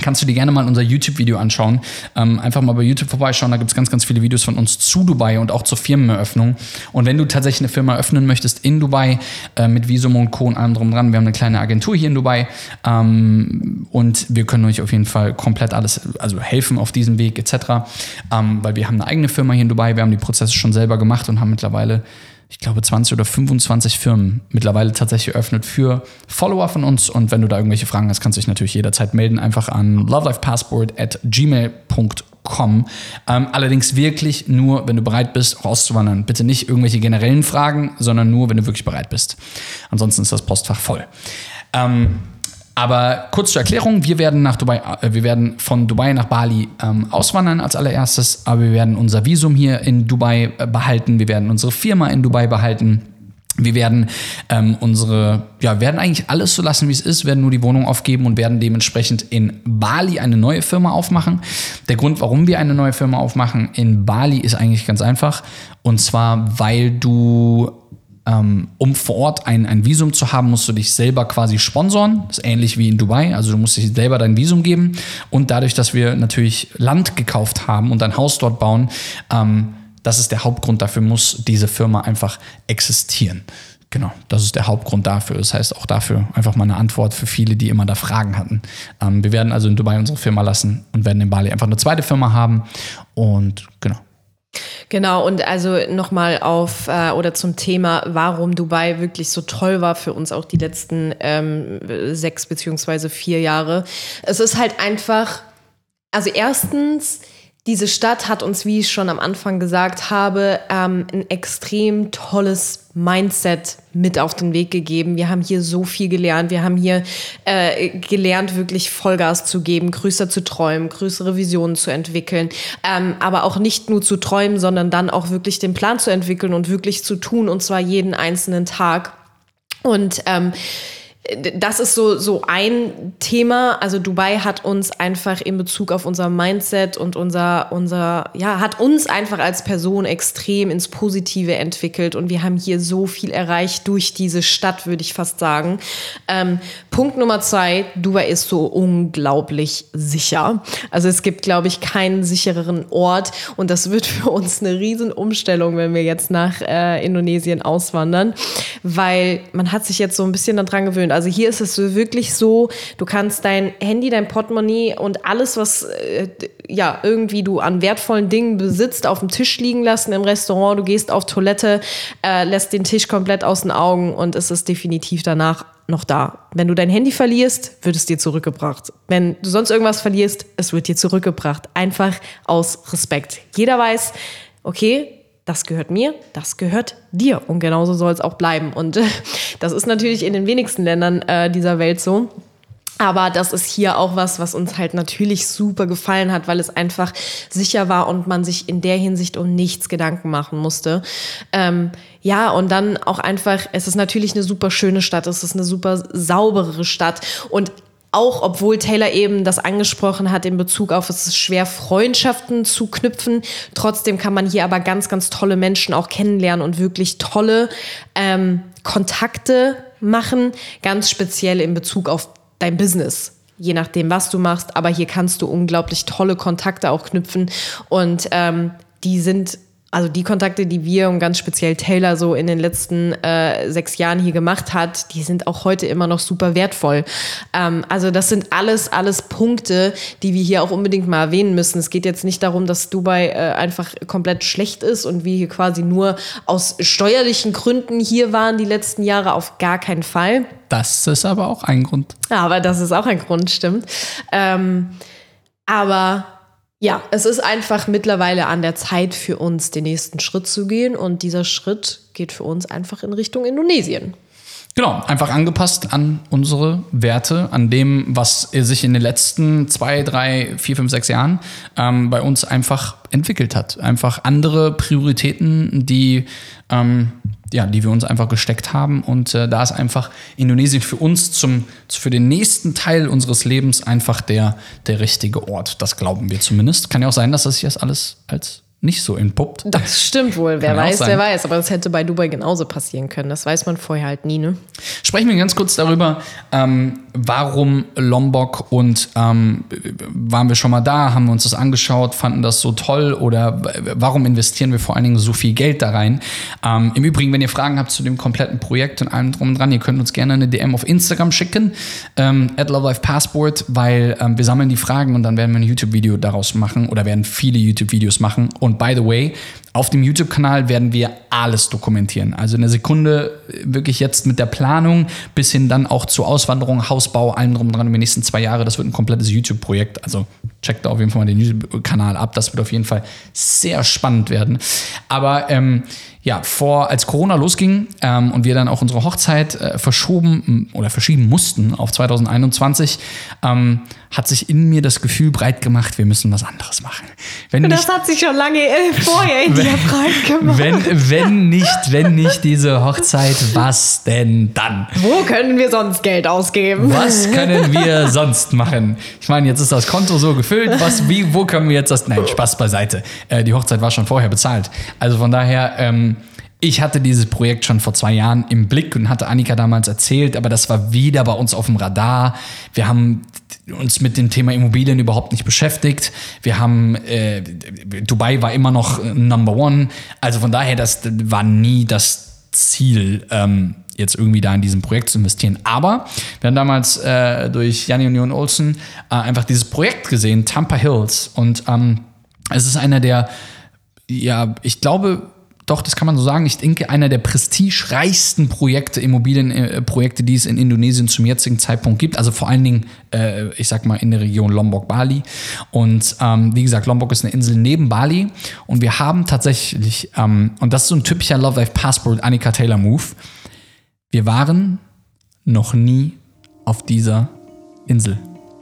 kannst du dir gerne mal unser YouTube-Video anschauen. Ähm, einfach mal bei YouTube vorbeischauen, da gibt es ganz, ganz viele Videos von uns zu Dubai und auch zur Firmeneröffnung. Und wenn du tatsächlich eine Firma öffnen möchtest in Dubai, äh, mit Visum und Co. und allem drum dran, wir haben eine kleine Agentur hier in Dubai ähm, und wir können euch auf jeden Fall komplett alles, also helfen auf diesem Weg etc., ähm, weil wir haben eine eigene Firma hier in Dubai, wir haben die Prozesse schon selber gemacht und haben mittlerweile ich glaube, 20 oder 25 Firmen mittlerweile tatsächlich eröffnet für Follower von uns. Und wenn du da irgendwelche Fragen hast, kannst du dich natürlich jederzeit melden. Einfach an lovelifepassport at gmail.com. Ähm, allerdings wirklich nur, wenn du bereit bist, rauszuwandern. Bitte nicht irgendwelche generellen Fragen, sondern nur, wenn du wirklich bereit bist. Ansonsten ist das Postfach voll. Ähm, aber kurz zur Erklärung, wir werden nach Dubai, äh, wir werden von Dubai nach Bali ähm, auswandern als allererstes, aber wir werden unser Visum hier in Dubai äh, behalten, wir werden unsere Firma in Dubai behalten. Wir werden ähm, unsere, ja, werden eigentlich alles so lassen, wie es ist, werden nur die Wohnung aufgeben und werden dementsprechend in Bali eine neue Firma aufmachen. Der Grund, warum wir eine neue Firma aufmachen in Bali, ist eigentlich ganz einfach. Und zwar, weil du um vor Ort ein, ein Visum zu haben, musst du dich selber quasi sponsoren. Das ist ähnlich wie in Dubai. Also du musst dich selber dein Visum geben. Und dadurch, dass wir natürlich Land gekauft haben und ein Haus dort bauen, ähm, das ist der Hauptgrund dafür, muss diese Firma einfach existieren. Genau, das ist der Hauptgrund dafür. Das heißt auch dafür einfach mal eine Antwort für viele, die immer da Fragen hatten. Ähm, wir werden also in Dubai unsere Firma lassen und werden in Bali einfach eine zweite Firma haben. Und genau, Genau, und also nochmal auf äh, oder zum Thema, warum Dubai wirklich so toll war für uns auch die letzten ähm, sechs beziehungsweise vier Jahre. Es ist halt einfach, also erstens, diese Stadt hat uns, wie ich schon am Anfang gesagt habe, ähm, ein extrem tolles Mindset mit auf den Weg gegeben. Wir haben hier so viel gelernt. Wir haben hier äh, gelernt, wirklich Vollgas zu geben, größer zu träumen, größere Visionen zu entwickeln. Ähm, aber auch nicht nur zu träumen, sondern dann auch wirklich den Plan zu entwickeln und wirklich zu tun, und zwar jeden einzelnen Tag. Und ähm, das ist so, so ein Thema. Also Dubai hat uns einfach in Bezug auf unser Mindset und unser, unser, ja, hat uns einfach als Person extrem ins Positive entwickelt. Und wir haben hier so viel erreicht durch diese Stadt, würde ich fast sagen. Ähm, Punkt Nummer zwei, Dubai ist so unglaublich sicher. Also es gibt, glaube ich, keinen sichereren Ort. Und das wird für uns eine Riesenumstellung, wenn wir jetzt nach äh, Indonesien auswandern. Weil man hat sich jetzt so ein bisschen daran gewöhnt. Also hier ist es wirklich so, du kannst dein Handy, dein Portemonnaie und alles, was äh, ja irgendwie du an wertvollen Dingen besitzt, auf dem Tisch liegen lassen im Restaurant. Du gehst auf Toilette, äh, lässt den Tisch komplett aus den Augen und es ist definitiv danach noch da. Wenn du dein Handy verlierst, wird es dir zurückgebracht. Wenn du sonst irgendwas verlierst, es wird dir zurückgebracht. Einfach aus Respekt. Jeder weiß, okay, das gehört mir, das gehört dir. Und genauso soll es auch bleiben. Und äh, das ist natürlich in den wenigsten Ländern äh, dieser Welt so. Aber das ist hier auch was, was uns halt natürlich super gefallen hat, weil es einfach sicher war und man sich in der Hinsicht um nichts Gedanken machen musste. Ähm, ja, und dann auch einfach, es ist natürlich eine super schöne Stadt, es ist eine super saubere Stadt und auch obwohl Taylor eben das angesprochen hat in Bezug auf, es ist schwer, Freundschaften zu knüpfen. Trotzdem kann man hier aber ganz, ganz tolle Menschen auch kennenlernen und wirklich tolle ähm, Kontakte machen, ganz speziell in Bezug auf dein Business. Je nachdem, was du machst, aber hier kannst du unglaublich tolle Kontakte auch knüpfen und ähm, die sind also die Kontakte, die wir und ganz speziell Taylor so in den letzten äh, sechs Jahren hier gemacht hat, die sind auch heute immer noch super wertvoll. Ähm, also das sind alles, alles Punkte, die wir hier auch unbedingt mal erwähnen müssen. Es geht jetzt nicht darum, dass Dubai äh, einfach komplett schlecht ist und wir hier quasi nur aus steuerlichen Gründen hier waren die letzten Jahre, auf gar keinen Fall. Das ist aber auch ein Grund. Ja, aber das ist auch ein Grund, stimmt. Ähm, aber ja, es ist einfach mittlerweile an der Zeit für uns, den nächsten Schritt zu gehen. Und dieser Schritt geht für uns einfach in Richtung Indonesien. Genau, einfach angepasst an unsere Werte, an dem, was sich in den letzten zwei, drei, vier, fünf, sechs Jahren ähm, bei uns einfach entwickelt hat. Einfach andere Prioritäten, die ähm, ja, die wir uns einfach gesteckt haben. Und äh, da ist einfach Indonesien für uns zum, für den nächsten Teil unseres Lebens einfach der, der richtige Ort. Das glauben wir zumindest. Kann ja auch sein, dass das das alles als nicht so entpuppt. Das stimmt wohl. Wer Kann weiß, wer weiß. Aber das hätte bei Dubai genauso passieren können. Das weiß man vorher halt nie, ne? Sprechen wir ganz kurz darüber, ähm, warum Lombok und ähm, waren wir schon mal da, haben wir uns das angeschaut, fanden das so toll oder warum investieren wir vor allen Dingen so viel Geld da rein? Ähm, Im Übrigen, wenn ihr Fragen habt zu dem kompletten Projekt und allem drum und dran, ihr könnt uns gerne eine DM auf Instagram schicken, ähm, at Love Life Passport, weil ähm, wir sammeln die Fragen und dann werden wir ein YouTube-Video daraus machen oder werden viele YouTube-Videos machen. Und by the way, auf dem YouTube-Kanal werden wir alles dokumentieren. Also eine Sekunde äh, wirklich jetzt mit der Planung bis hin dann auch zur Auswanderung, Hausbau, allem drum und dran über die nächsten zwei Jahre. Das wird ein komplettes YouTube-Projekt. Also checkt da auf jeden Fall mal den YouTube-Kanal ab. Das wird auf jeden Fall sehr spannend werden. Aber ähm, ja, vor als Corona losging ähm, und wir dann auch unsere Hochzeit äh, verschoben oder verschieben mussten auf 2021, ähm, hat sich in mir das Gefühl breit gemacht, wir müssen was anderes machen. Wenn nicht, Das hat sich schon lange äh, vorher in gemacht. wenn, wenn nicht, wenn nicht diese Hochzeit, was denn dann? Wo können wir sonst Geld ausgeben? Was können wir sonst machen? Ich meine, jetzt ist das Konto so gefüllt. Was, wie, wo können wir jetzt das? Nein, Spaß beiseite. Äh, die Hochzeit war schon vorher bezahlt. Also von daher, ähm, ich hatte dieses Projekt schon vor zwei Jahren im Blick und hatte Annika damals erzählt, aber das war wieder bei uns auf dem Radar. Wir haben uns mit dem Thema Immobilien überhaupt nicht beschäftigt. Wir haben, äh, Dubai war immer noch äh, Number One. Also von daher, das war nie das Ziel, ähm, jetzt irgendwie da in diesem Projekt zu investieren. Aber wir haben damals äh, durch Janni und Jon Olsen äh, einfach dieses Projekt gesehen, Tampa Hills. Und ähm, es ist einer der, ja, ich glaube, doch, das kann man so sagen. Ich denke, einer der prestigereichsten Projekte, Immobilienprojekte, die es in Indonesien zum jetzigen Zeitpunkt gibt. Also vor allen Dingen, äh, ich sag mal, in der Region Lombok-Bali. Und ähm, wie gesagt, Lombok ist eine Insel neben Bali. Und wir haben tatsächlich, ähm, und das ist so ein typischer Love Life Passport Annika Taylor Move. Wir waren noch nie auf dieser Insel.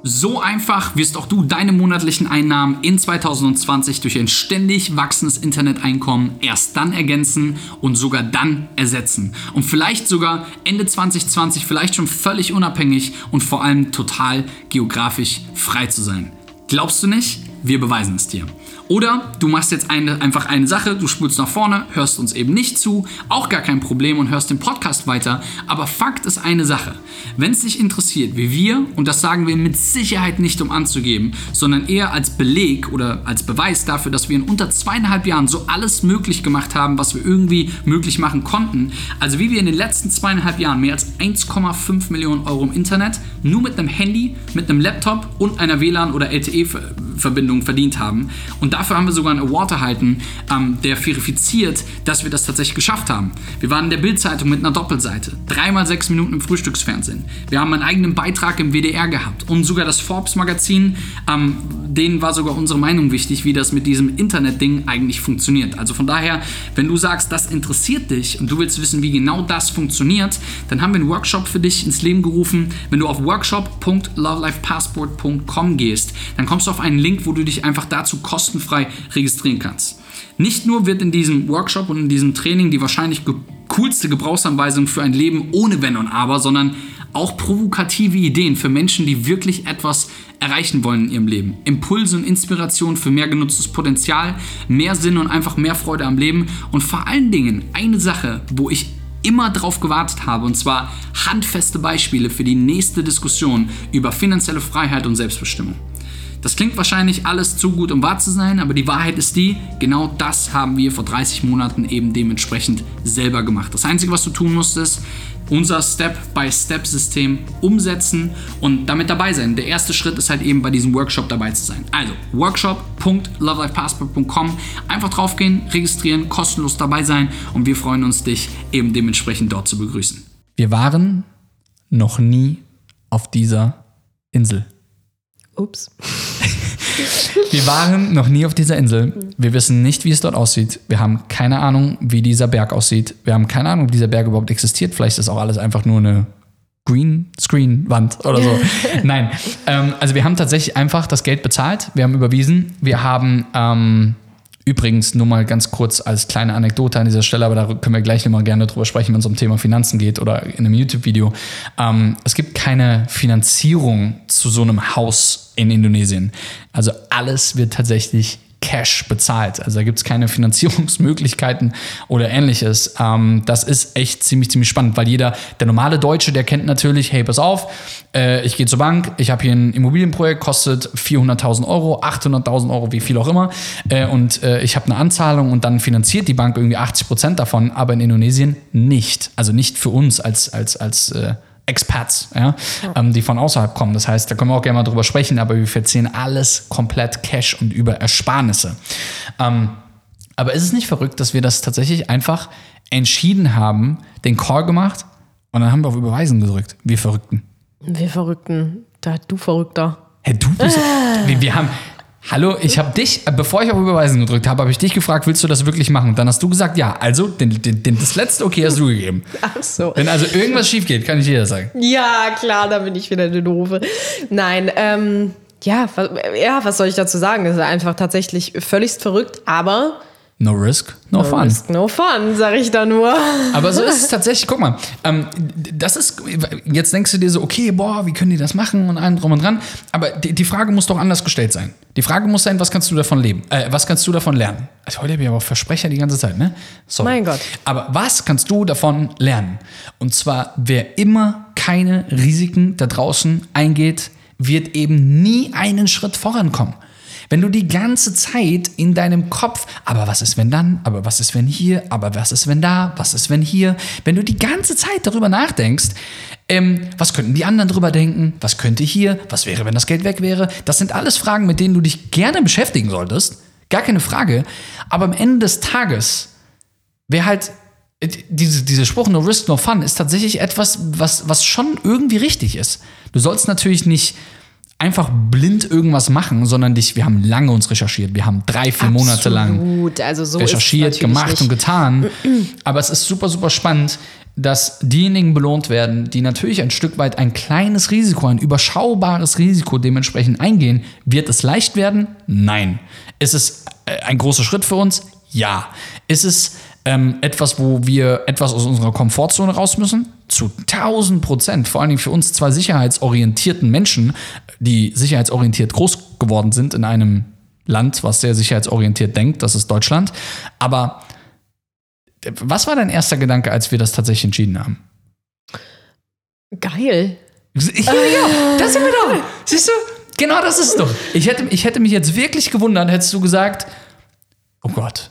So einfach wirst auch du deine monatlichen Einnahmen in 2020 durch ein ständig wachsendes Interneteinkommen erst dann ergänzen und sogar dann ersetzen. Und vielleicht sogar Ende 2020 vielleicht schon völlig unabhängig und vor allem total geografisch frei zu sein. Glaubst du nicht? Wir beweisen es dir. Oder du machst jetzt eine, einfach eine Sache, du spulst nach vorne, hörst uns eben nicht zu, auch gar kein Problem und hörst den Podcast weiter. Aber Fakt ist eine Sache. Wenn es dich interessiert, wie wir, und das sagen wir mit Sicherheit nicht um anzugeben, sondern eher als Beleg oder als Beweis dafür, dass wir in unter zweieinhalb Jahren so alles möglich gemacht haben, was wir irgendwie möglich machen konnten. Also wie wir in den letzten zweieinhalb Jahren mehr als 1,5 Millionen Euro im Internet nur mit einem Handy, mit einem Laptop und einer WLAN- oder LTE-Verbindung verdient haben. Und dafür haben wir sogar einen Award erhalten, ähm, der verifiziert, dass wir das tatsächlich geschafft haben. Wir waren in der Bildzeitung mit einer Doppelseite, dreimal sechs Minuten im Frühstücksfernsehen. Wir haben einen eigenen Beitrag im WDR gehabt und sogar das Forbes-Magazin, ähm, denen war sogar unsere Meinung wichtig, wie das mit diesem Internet-Ding eigentlich funktioniert. Also von daher, wenn du sagst, das interessiert dich und du willst wissen, wie genau das funktioniert, dann haben wir einen Workshop für dich ins Leben gerufen. Wenn du auf workshop.lovelifepassport.com gehst, dann kommst du auf einen Link, wo du dich einfach dazu kostenfrei registrieren kannst. Nicht nur wird in diesem Workshop und in diesem Training die wahrscheinlich coolste Gebrauchsanweisung für ein Leben ohne Wenn und Aber, sondern auch provokative Ideen für Menschen, die wirklich etwas erreichen wollen in ihrem Leben. Impulse und Inspiration für mehr genutztes Potenzial, mehr Sinn und einfach mehr Freude am Leben und vor allen Dingen eine Sache, wo ich immer drauf gewartet habe, und zwar handfeste Beispiele für die nächste Diskussion über finanzielle Freiheit und Selbstbestimmung. Das klingt wahrscheinlich alles zu gut, um wahr zu sein, aber die Wahrheit ist die, genau das haben wir vor 30 Monaten eben dementsprechend selber gemacht. Das Einzige, was du tun musst, ist unser Step-by-Step-System umsetzen und damit dabei sein. Der erste Schritt ist halt eben bei diesem Workshop dabei zu sein. Also workshop.lovelifepassport.com einfach draufgehen, registrieren, kostenlos dabei sein und wir freuen uns, dich eben dementsprechend dort zu begrüßen. Wir waren noch nie auf dieser Insel. Ups. Wir waren noch nie auf dieser Insel. Wir wissen nicht, wie es dort aussieht. Wir haben keine Ahnung, wie dieser Berg aussieht. Wir haben keine Ahnung, ob dieser Berg überhaupt existiert. Vielleicht ist auch alles einfach nur eine Greenscreen-Wand oder so. Nein. Ähm, also wir haben tatsächlich einfach das Geld bezahlt. Wir haben überwiesen. Wir haben ähm, übrigens nur mal ganz kurz als kleine Anekdote an dieser Stelle, aber da können wir gleich nochmal gerne drüber sprechen, wenn es um Thema Finanzen geht oder in einem YouTube-Video. Ähm, es gibt keine Finanzierung zu so einem Haus in Indonesien. Also alles wird tatsächlich Cash bezahlt. Also da gibt es keine Finanzierungsmöglichkeiten oder ähnliches. Ähm, das ist echt ziemlich, ziemlich spannend, weil jeder, der normale Deutsche, der kennt natürlich, hey, pass auf, äh, ich gehe zur Bank, ich habe hier ein Immobilienprojekt, kostet 400.000 Euro, 800.000 Euro, wie viel auch immer. Äh, und äh, ich habe eine Anzahlung und dann finanziert die Bank irgendwie 80 Prozent davon, aber in Indonesien nicht. Also nicht für uns als, als, als äh, Expats, ja, ähm, die von außerhalb kommen. Das heißt, da können wir auch gerne mal drüber sprechen, aber wir verziehen alles komplett Cash und über Ersparnisse. Ähm, aber ist es nicht verrückt, dass wir das tatsächlich einfach entschieden haben, den Call gemacht und dann haben wir auf Überweisen gedrückt? Wir Verrückten. Wir Verrückten. Da, du Verrückter. Hä, du bist. wir, wir haben. Hallo, ich habe dich, äh, bevor ich auf Überweisen gedrückt habe, habe ich dich gefragt, willst du das wirklich machen? Und dann hast du gesagt, ja. Also, den, den, den, das letzte Okay hast du gegeben. Ach so. Wenn also irgendwas schief geht, kann ich jeder sagen. Ja, klar, da bin ich wieder eine Doofe. Nein, ähm, ja, was, ja, was soll ich dazu sagen? Das ist einfach tatsächlich völligst verrückt, aber No risk, no, fun. risk no fun, sag ich da nur. Aber so ist es tatsächlich, guck mal, ähm, das ist, jetzt denkst du dir so, okay, boah, wie können die das machen und allem drum und dran. Aber die, die Frage muss doch anders gestellt sein. Die Frage muss sein, was kannst du davon leben? Äh, was kannst du davon lernen? Also heute habe ich aber Versprecher die ganze Zeit, ne? Sorry. Mein Gott. Aber was kannst du davon lernen? Und zwar, wer immer keine Risiken da draußen eingeht, wird eben nie einen Schritt vorankommen. Wenn du die ganze Zeit in deinem Kopf, aber was ist wenn dann, aber was ist wenn hier, aber was ist wenn da, was ist wenn hier, wenn du die ganze Zeit darüber nachdenkst, ähm, was könnten die anderen drüber denken, was könnte hier, was wäre, wenn das Geld weg wäre, das sind alles Fragen, mit denen du dich gerne beschäftigen solltest, gar keine Frage, aber am Ende des Tages wäre halt äh, diese, diese Spruch No Risk, No Fun ist tatsächlich etwas, was, was schon irgendwie richtig ist. Du sollst natürlich nicht einfach blind irgendwas machen, sondern dich, wir haben lange uns recherchiert. Wir haben drei, vier Monate lang Absolut. Also so recherchiert, gemacht nicht. und getan. Aber es ist super, super spannend, dass diejenigen belohnt werden, die natürlich ein Stück weit ein kleines Risiko, ein überschaubares Risiko dementsprechend eingehen. Wird es leicht werden? Nein. Ist es äh, ein großer Schritt für uns? Ja. Ist es ähm, etwas, wo wir etwas aus unserer Komfortzone raus müssen? Zu 1000 Prozent. Vor allen Dingen für uns zwei sicherheitsorientierten Menschen, die sicherheitsorientiert groß geworden sind in einem Land, was sehr sicherheitsorientiert denkt. Das ist Deutschland. Aber äh, was war dein erster Gedanke, als wir das tatsächlich entschieden haben? Geil. Ja, ja, da sind wir doch. Siehst du? Genau das ist es doch. Ich hätte, ich hätte mich jetzt wirklich gewundert, hättest du gesagt, oh Gott.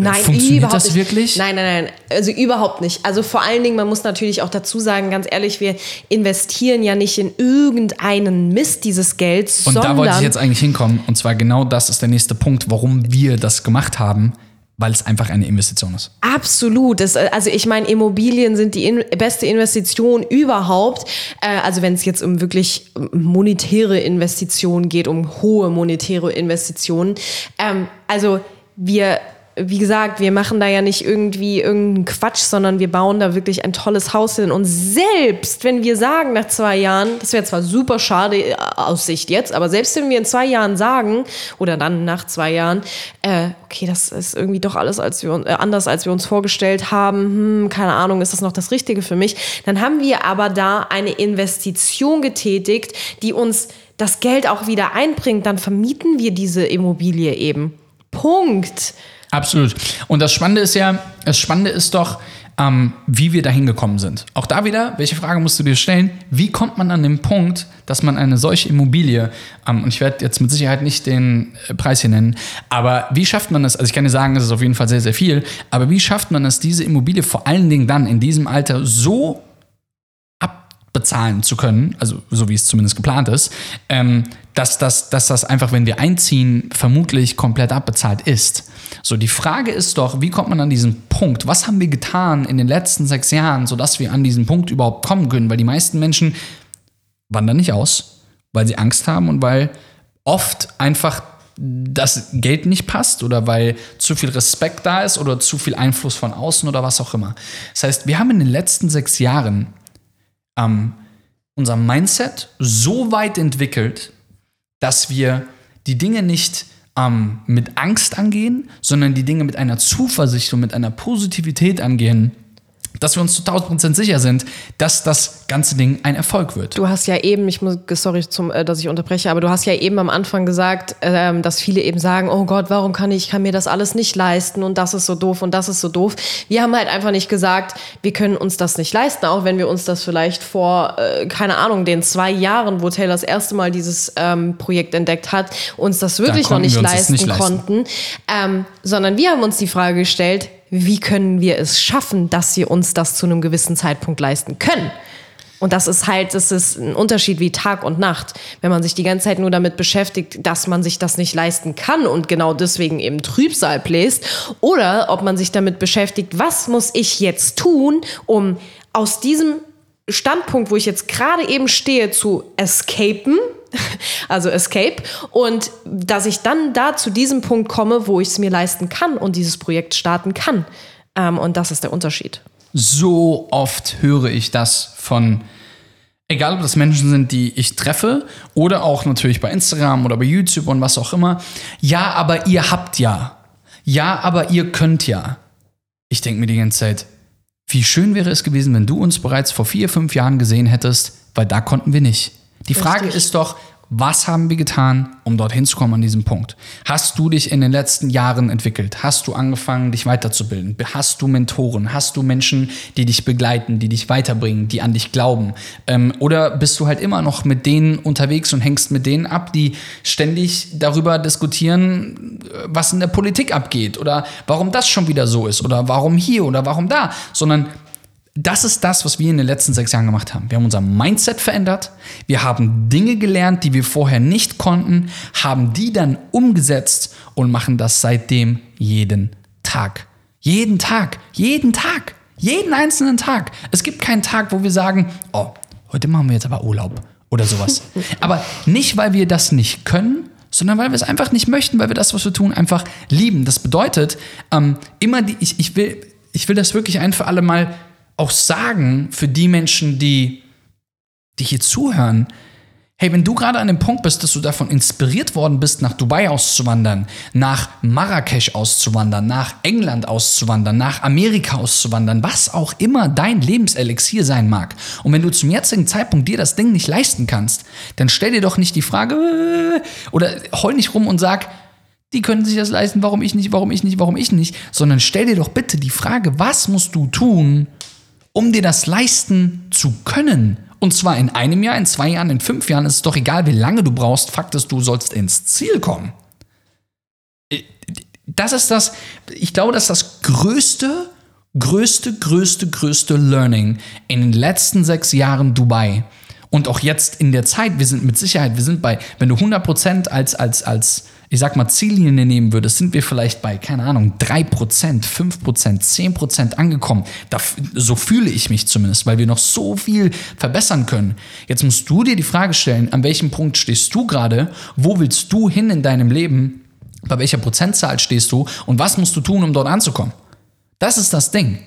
Nein, Funktioniert überhaupt das nicht. wirklich? Nein, nein, nein. Also überhaupt nicht. Also vor allen Dingen, man muss natürlich auch dazu sagen, ganz ehrlich, wir investieren ja nicht in irgendeinen Mist dieses Geld, Und da wollte ich jetzt eigentlich hinkommen. Und zwar genau das ist der nächste Punkt, warum wir das gemacht haben, weil es einfach eine Investition ist. Absolut. Das, äh, also ich meine, Immobilien sind die in, beste Investition überhaupt. Äh, also wenn es jetzt um wirklich monetäre Investitionen geht, um hohe monetäre Investitionen. Ähm, also wir wie gesagt, wir machen da ja nicht irgendwie irgendeinen Quatsch, sondern wir bauen da wirklich ein tolles Haus hin. Und selbst wenn wir sagen nach zwei Jahren, das wäre zwar super schade äh, aus Sicht jetzt, aber selbst wenn wir in zwei Jahren sagen, oder dann nach zwei Jahren, äh, okay, das ist irgendwie doch alles als wir, äh, anders, als wir uns vorgestellt haben, hm, keine Ahnung, ist das noch das Richtige für mich, dann haben wir aber da eine Investition getätigt, die uns das Geld auch wieder einbringt, dann vermieten wir diese Immobilie eben. Punkt. Absolut. Und das Spannende ist ja, das Spannende ist doch, ähm, wie wir dahin gekommen sind. Auch da wieder, welche Frage musst du dir stellen? Wie kommt man an den Punkt, dass man eine solche Immobilie, ähm, und ich werde jetzt mit Sicherheit nicht den äh, Preis hier nennen, aber wie schafft man es, also ich kann dir sagen, es ist auf jeden Fall sehr, sehr viel, aber wie schafft man es, diese Immobilie vor allen Dingen dann in diesem Alter so abbezahlen zu können, also so wie es zumindest geplant ist, ähm, dass, das, dass das einfach, wenn wir einziehen, vermutlich komplett abbezahlt ist. So, die Frage ist doch, wie kommt man an diesen Punkt? Was haben wir getan in den letzten sechs Jahren, sodass wir an diesen Punkt überhaupt kommen können? Weil die meisten Menschen wandern nicht aus, weil sie Angst haben und weil oft einfach das Geld nicht passt oder weil zu viel Respekt da ist oder zu viel Einfluss von außen oder was auch immer. Das heißt, wir haben in den letzten sechs Jahren ähm, unser Mindset so weit entwickelt, dass wir die Dinge nicht ähm, mit Angst angehen, sondern die Dinge mit einer Zuversicht und mit einer Positivität angehen, dass wir uns zu 1000% sicher sind, dass das ganze Ding ein Erfolg wird. Du hast ja eben, ich muss, sorry, zum, äh, dass ich unterbreche, aber du hast ja eben am Anfang gesagt, ähm, dass viele eben sagen, oh Gott, warum kann ich, ich kann mir das alles nicht leisten und das ist so doof und das ist so doof. Wir haben halt einfach nicht gesagt, wir können uns das nicht leisten, auch wenn wir uns das vielleicht vor, äh, keine Ahnung, den zwei Jahren, wo Taylor das erste Mal dieses ähm, Projekt entdeckt hat, uns das wirklich noch nicht wir leisten nicht leisten. konnten, ähm, sondern wir haben uns die Frage gestellt, wie können wir es schaffen, dass wir uns das zu einem gewissen Zeitpunkt leisten können? Und das ist halt, das ist ein Unterschied wie Tag und Nacht. Wenn man sich die ganze Zeit nur damit beschäftigt, dass man sich das nicht leisten kann und genau deswegen eben Trübsal bläst, oder ob man sich damit beschäftigt, was muss ich jetzt tun, um aus diesem Standpunkt, wo ich jetzt gerade eben stehe, zu escapen, also escape, und dass ich dann da zu diesem Punkt komme, wo ich es mir leisten kann und dieses Projekt starten kann. Ähm, und das ist der Unterschied. so oft höre ich das von, egal ob das Menschen sind, die ich treffe oder auch natürlich bei Instagram oder bei YouTube und was auch immer. Ja, aber ihr habt ja. Ja, aber ihr könnt ja. Ich denke mir die ganze Zeit, wie schön wäre es gewesen, wenn du uns bereits vor vier, fünf Jahren gesehen hättest, weil da konnten wir nicht. Die Frage Richtig. ist doch, was haben wir getan, um dorthin zu kommen an diesem Punkt? Hast du dich in den letzten Jahren entwickelt? Hast du angefangen, dich weiterzubilden? Hast du Mentoren? Hast du Menschen, die dich begleiten, die dich weiterbringen, die an dich glauben? Ähm, oder bist du halt immer noch mit denen unterwegs und hängst mit denen ab, die ständig darüber diskutieren, was in der Politik abgeht? Oder warum das schon wieder so ist? Oder warum hier oder warum da? Sondern das ist das, was wir in den letzten sechs Jahren gemacht haben. Wir haben unser Mindset verändert. Wir haben Dinge gelernt, die wir vorher nicht konnten, haben die dann umgesetzt und machen das seitdem jeden Tag. Jeden Tag. Jeden Tag. Jeden einzelnen Tag. Es gibt keinen Tag, wo wir sagen, oh, heute machen wir jetzt aber Urlaub oder sowas. aber nicht, weil wir das nicht können, sondern weil wir es einfach nicht möchten, weil wir das, was wir tun, einfach lieben. Das bedeutet, ähm, immer die, ich, ich, will, ich will das wirklich ein für alle Mal auch sagen für die Menschen, die, die hier zuhören. Hey, wenn du gerade an dem Punkt bist, dass du davon inspiriert worden bist, nach Dubai auszuwandern, nach Marrakesch auszuwandern, nach England auszuwandern, nach Amerika auszuwandern, was auch immer dein Lebenselixier sein mag. Und wenn du zum jetzigen Zeitpunkt dir das Ding nicht leisten kannst, dann stell dir doch nicht die Frage äh, oder heul nicht rum und sag, die können sich das leisten, warum ich nicht, warum ich nicht, warum ich nicht, sondern stell dir doch bitte die Frage, was musst du tun, um dir das leisten zu können. Und zwar in einem Jahr, in zwei Jahren, in fünf Jahren, ist es doch egal, wie lange du brauchst. Fakt ist, du sollst ins Ziel kommen. Das ist das, ich glaube, das ist das größte, größte, größte, größte Learning in den letzten sechs Jahren Dubai. Und auch jetzt in der Zeit, wir sind mit Sicherheit, wir sind bei, wenn du 100% als, als, als, ich sag mal, Ziellinie nehmen würdest, sind wir vielleicht bei, keine Ahnung, 3%, 5%, 10% angekommen. Da, so fühle ich mich zumindest, weil wir noch so viel verbessern können. Jetzt musst du dir die Frage stellen, an welchem Punkt stehst du gerade? Wo willst du hin in deinem Leben? Bei welcher Prozentzahl stehst du? Und was musst du tun, um dort anzukommen? Das ist das Ding.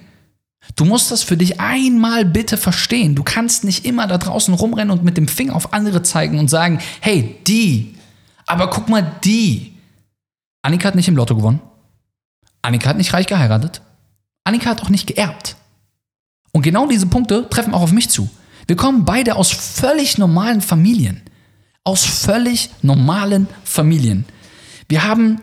Du musst das für dich einmal bitte verstehen. Du kannst nicht immer da draußen rumrennen und mit dem Finger auf andere zeigen und sagen, hey, die, aber guck mal, die. Annika hat nicht im Lotto gewonnen. Annika hat nicht reich geheiratet. Annika hat auch nicht geerbt. Und genau diese Punkte treffen auch auf mich zu. Wir kommen beide aus völlig normalen Familien. Aus völlig normalen Familien. Wir haben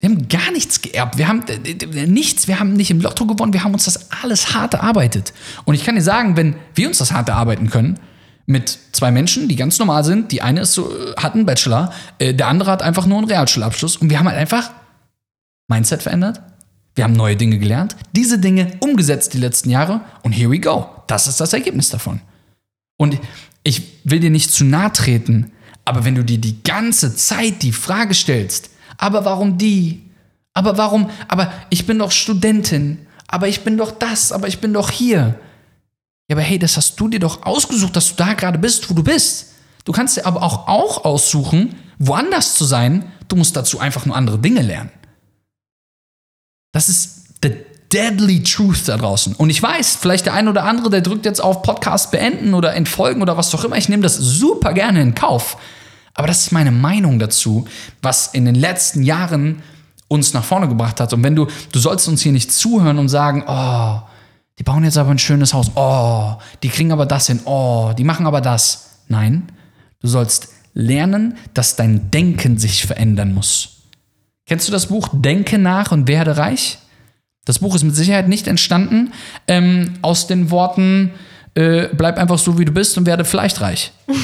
wir haben gar nichts geerbt. Wir haben äh, nichts. Wir haben nicht im Lotto gewonnen. Wir haben uns das alles hart erarbeitet. Und ich kann dir sagen, wenn wir uns das hart erarbeiten können, mit zwei Menschen, die ganz normal sind, die eine ist so, äh, hat einen Bachelor, äh, der andere hat einfach nur einen Realschulabschluss und wir haben halt einfach Mindset verändert. Wir haben neue Dinge gelernt, diese Dinge umgesetzt die letzten Jahre und here we go. Das ist das Ergebnis davon. Und ich will dir nicht zu nahe treten, aber wenn du dir die ganze Zeit die Frage stellst, aber warum die? Aber warum? Aber ich bin doch Studentin. Aber ich bin doch das. Aber ich bin doch hier. Ja, aber hey, das hast du dir doch ausgesucht, dass du da gerade bist, wo du bist. Du kannst dir aber auch, auch aussuchen, woanders zu sein. Du musst dazu einfach nur andere Dinge lernen. Das ist the deadly truth da draußen. Und ich weiß, vielleicht der ein oder andere, der drückt jetzt auf Podcast beenden oder entfolgen oder was auch immer. Ich nehme das super gerne in Kauf. Aber das ist meine Meinung dazu, was in den letzten Jahren uns nach vorne gebracht hat. Und wenn du, du sollst uns hier nicht zuhören und sagen, oh, die bauen jetzt aber ein schönes Haus. Oh, die kriegen aber das hin. Oh, die machen aber das. Nein, du sollst lernen, dass dein Denken sich verändern muss. Kennst du das Buch Denke nach und werde reich? Das Buch ist mit Sicherheit nicht entstanden ähm, aus den Worten, äh, bleib einfach so, wie du bist und werde vielleicht reich. ja,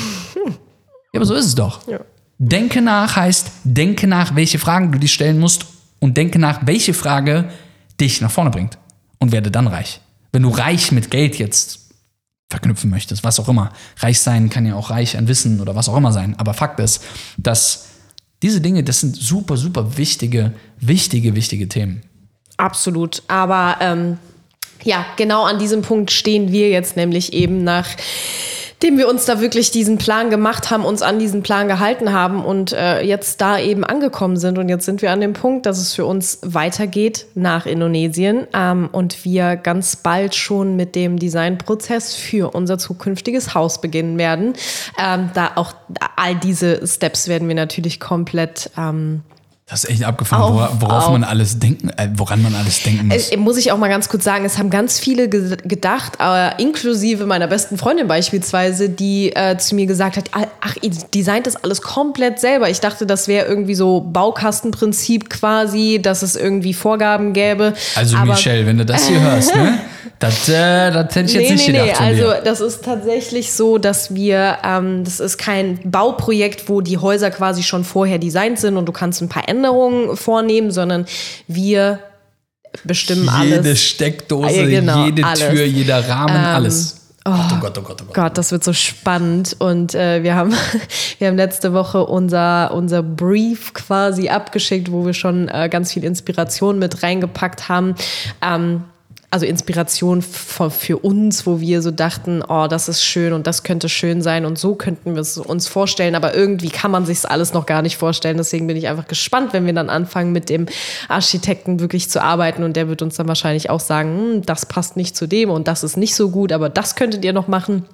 aber so ist es doch. Ja. Denke nach heißt, denke nach, welche Fragen du dir stellen musst und denke nach, welche Frage dich nach vorne bringt und werde dann reich. Wenn du reich mit Geld jetzt verknüpfen möchtest, was auch immer. Reich sein kann ja auch reich an Wissen oder was auch immer sein. Aber Fakt ist, dass diese Dinge, das sind super, super wichtige, wichtige, wichtige Themen. Absolut. Aber ähm, ja, genau an diesem Punkt stehen wir jetzt nämlich eben nach dem wir uns da wirklich diesen Plan gemacht haben, uns an diesen Plan gehalten haben und äh, jetzt da eben angekommen sind. Und jetzt sind wir an dem Punkt, dass es für uns weitergeht nach Indonesien ähm, und wir ganz bald schon mit dem Designprozess für unser zukünftiges Haus beginnen werden. Ähm, da auch all diese Steps werden wir natürlich komplett ähm, Das ist echt abgefahren, Auf- wora- worauf auf- man alles denken, äh, woran man alles denken muss. Äh, muss ich auch mal ganz kurz sagen, es haben ganz viele ge gedacht, äh, inklusive meiner besten Freundin beispielsweise, die äh, zu mir gesagt hat, "Ah, ach, ihr designt das alles komplett selber. Ich dachte, das wäre irgendwie so Baukastenprinzip quasi, dass es irgendwie Vorgaben gäbe. Also Aber- Michelle, wenn du das hier hörst, ne? Das, äh, das hätte ich jetzt nee, nicht nee, gedacht nee. von Also dir. das ist tatsächlich so, dass wir, ähm, das ist kein Bauprojekt, wo die Häuser quasi schon vorher designt sind und du kannst ein paar Änderungen vornehmen, sondern wir bestimmen Jede alles. Steckdose, Ja, genau, jede alles. Ähm, Tür, jeder Rahmen, alles. Oh Gott, oh Gott, oh Gott, oh Gott. Gott, das wird so spannend. Und äh, wir, haben, wir haben letzte Woche unser, unser Brief quasi abgeschickt, wo wir schon äh, ganz viel Inspiration mit reingepackt haben. Ähm, also Inspiration für, uns, wo wir so dachten, oh, das ist schön und das könnte schön sein und so könnten wir es uns vorstellen. Aber irgendwie kann man sich alles noch gar nicht vorstellen. Deswegen bin ich einfach gespannt, wenn wir dann anfangen, mit dem Architekten wirklich zu arbeiten. Und der wird uns dann wahrscheinlich auch sagen, hm, das passt nicht zu dem und das ist nicht so gut, aber das könntet ihr noch machen.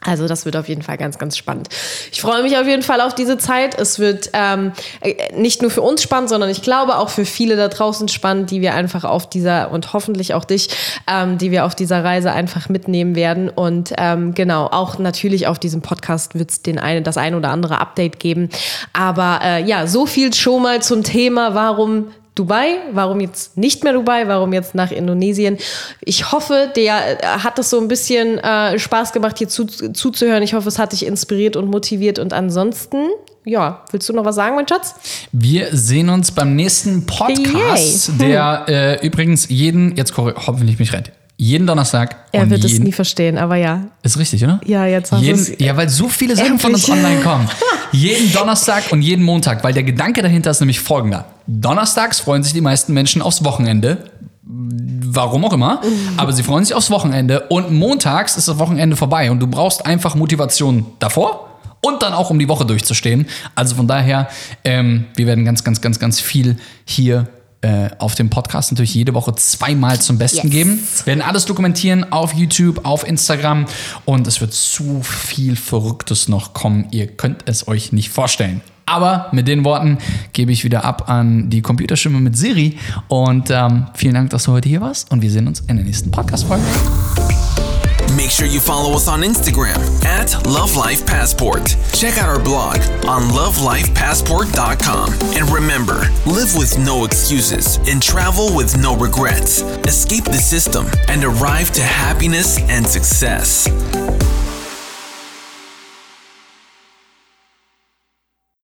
Also das wird auf jeden Fall ganz, ganz spannend. Ich freue mich auf jeden Fall auf diese Zeit. Es wird ähm, äh, nicht nur für uns spannend, sondern ich glaube auch für viele da draußen spannend, die wir einfach auf dieser und hoffentlich auch dich, ähm, die wir auf dieser Reise einfach mitnehmen werden. Und ähm, genau, auch natürlich auf diesem Podcast wird es den eine, das ein oder andere Update geben. Aber äh, ja, so viel schon mal zum Thema, warum Dubai, warum jetzt nicht mehr Dubai, warum jetzt nach Indonesien. Ich hoffe, der äh, hat es so ein bisschen äh, Spaß gemacht, hier zu, zuzuhören. Ich hoffe, es hat dich inspiriert und motiviert. Und ansonsten, ja, willst du noch was sagen, mein Schatz? Wir sehen uns beim nächsten Podcast, Yay. der äh, übrigens jeden, jetzt hoffentlich mich rennt, jeden Donnerstag Er wird es nie verstehen, aber ja. Ist richtig, oder? Ja, jetzt hast jeden, Ja, weil so viele Sachen von uns online kommen. jeden Donnerstag und jeden Montag, weil der Gedanke dahinter ist nämlich folgender. Donnerstags freuen sich die meisten Menschen aufs Wochenende. Warum auch immer. Aber sie freuen sich aufs Wochenende. Und montags ist das Wochenende vorbei. Und du brauchst einfach Motivation davor und dann auch, um die Woche durchzustehen. Also von daher, ähm, wir werden ganz, ganz, ganz, ganz viel hier äh, auf dem Podcast natürlich jede Woche zweimal zum Besten Yes. geben. Wir werden alles dokumentieren auf YouTube, auf Instagram und es wird zu viel Verrücktes noch kommen. Ihr könnt es euch nicht vorstellen. Aber mit den Worten gebe ich wieder ab an die Computerstimme mit Siri und ähm, vielen Dank, dass du heute hier warst und wir sehen uns in der nächsten Podcast-Folge. Make sure you follow us on Instagram at Love Life Passport. Check out our blog on lovelifepassport.com. And remember, live with no excuses and travel with no regrets. Escape the system and arrive to happiness and success.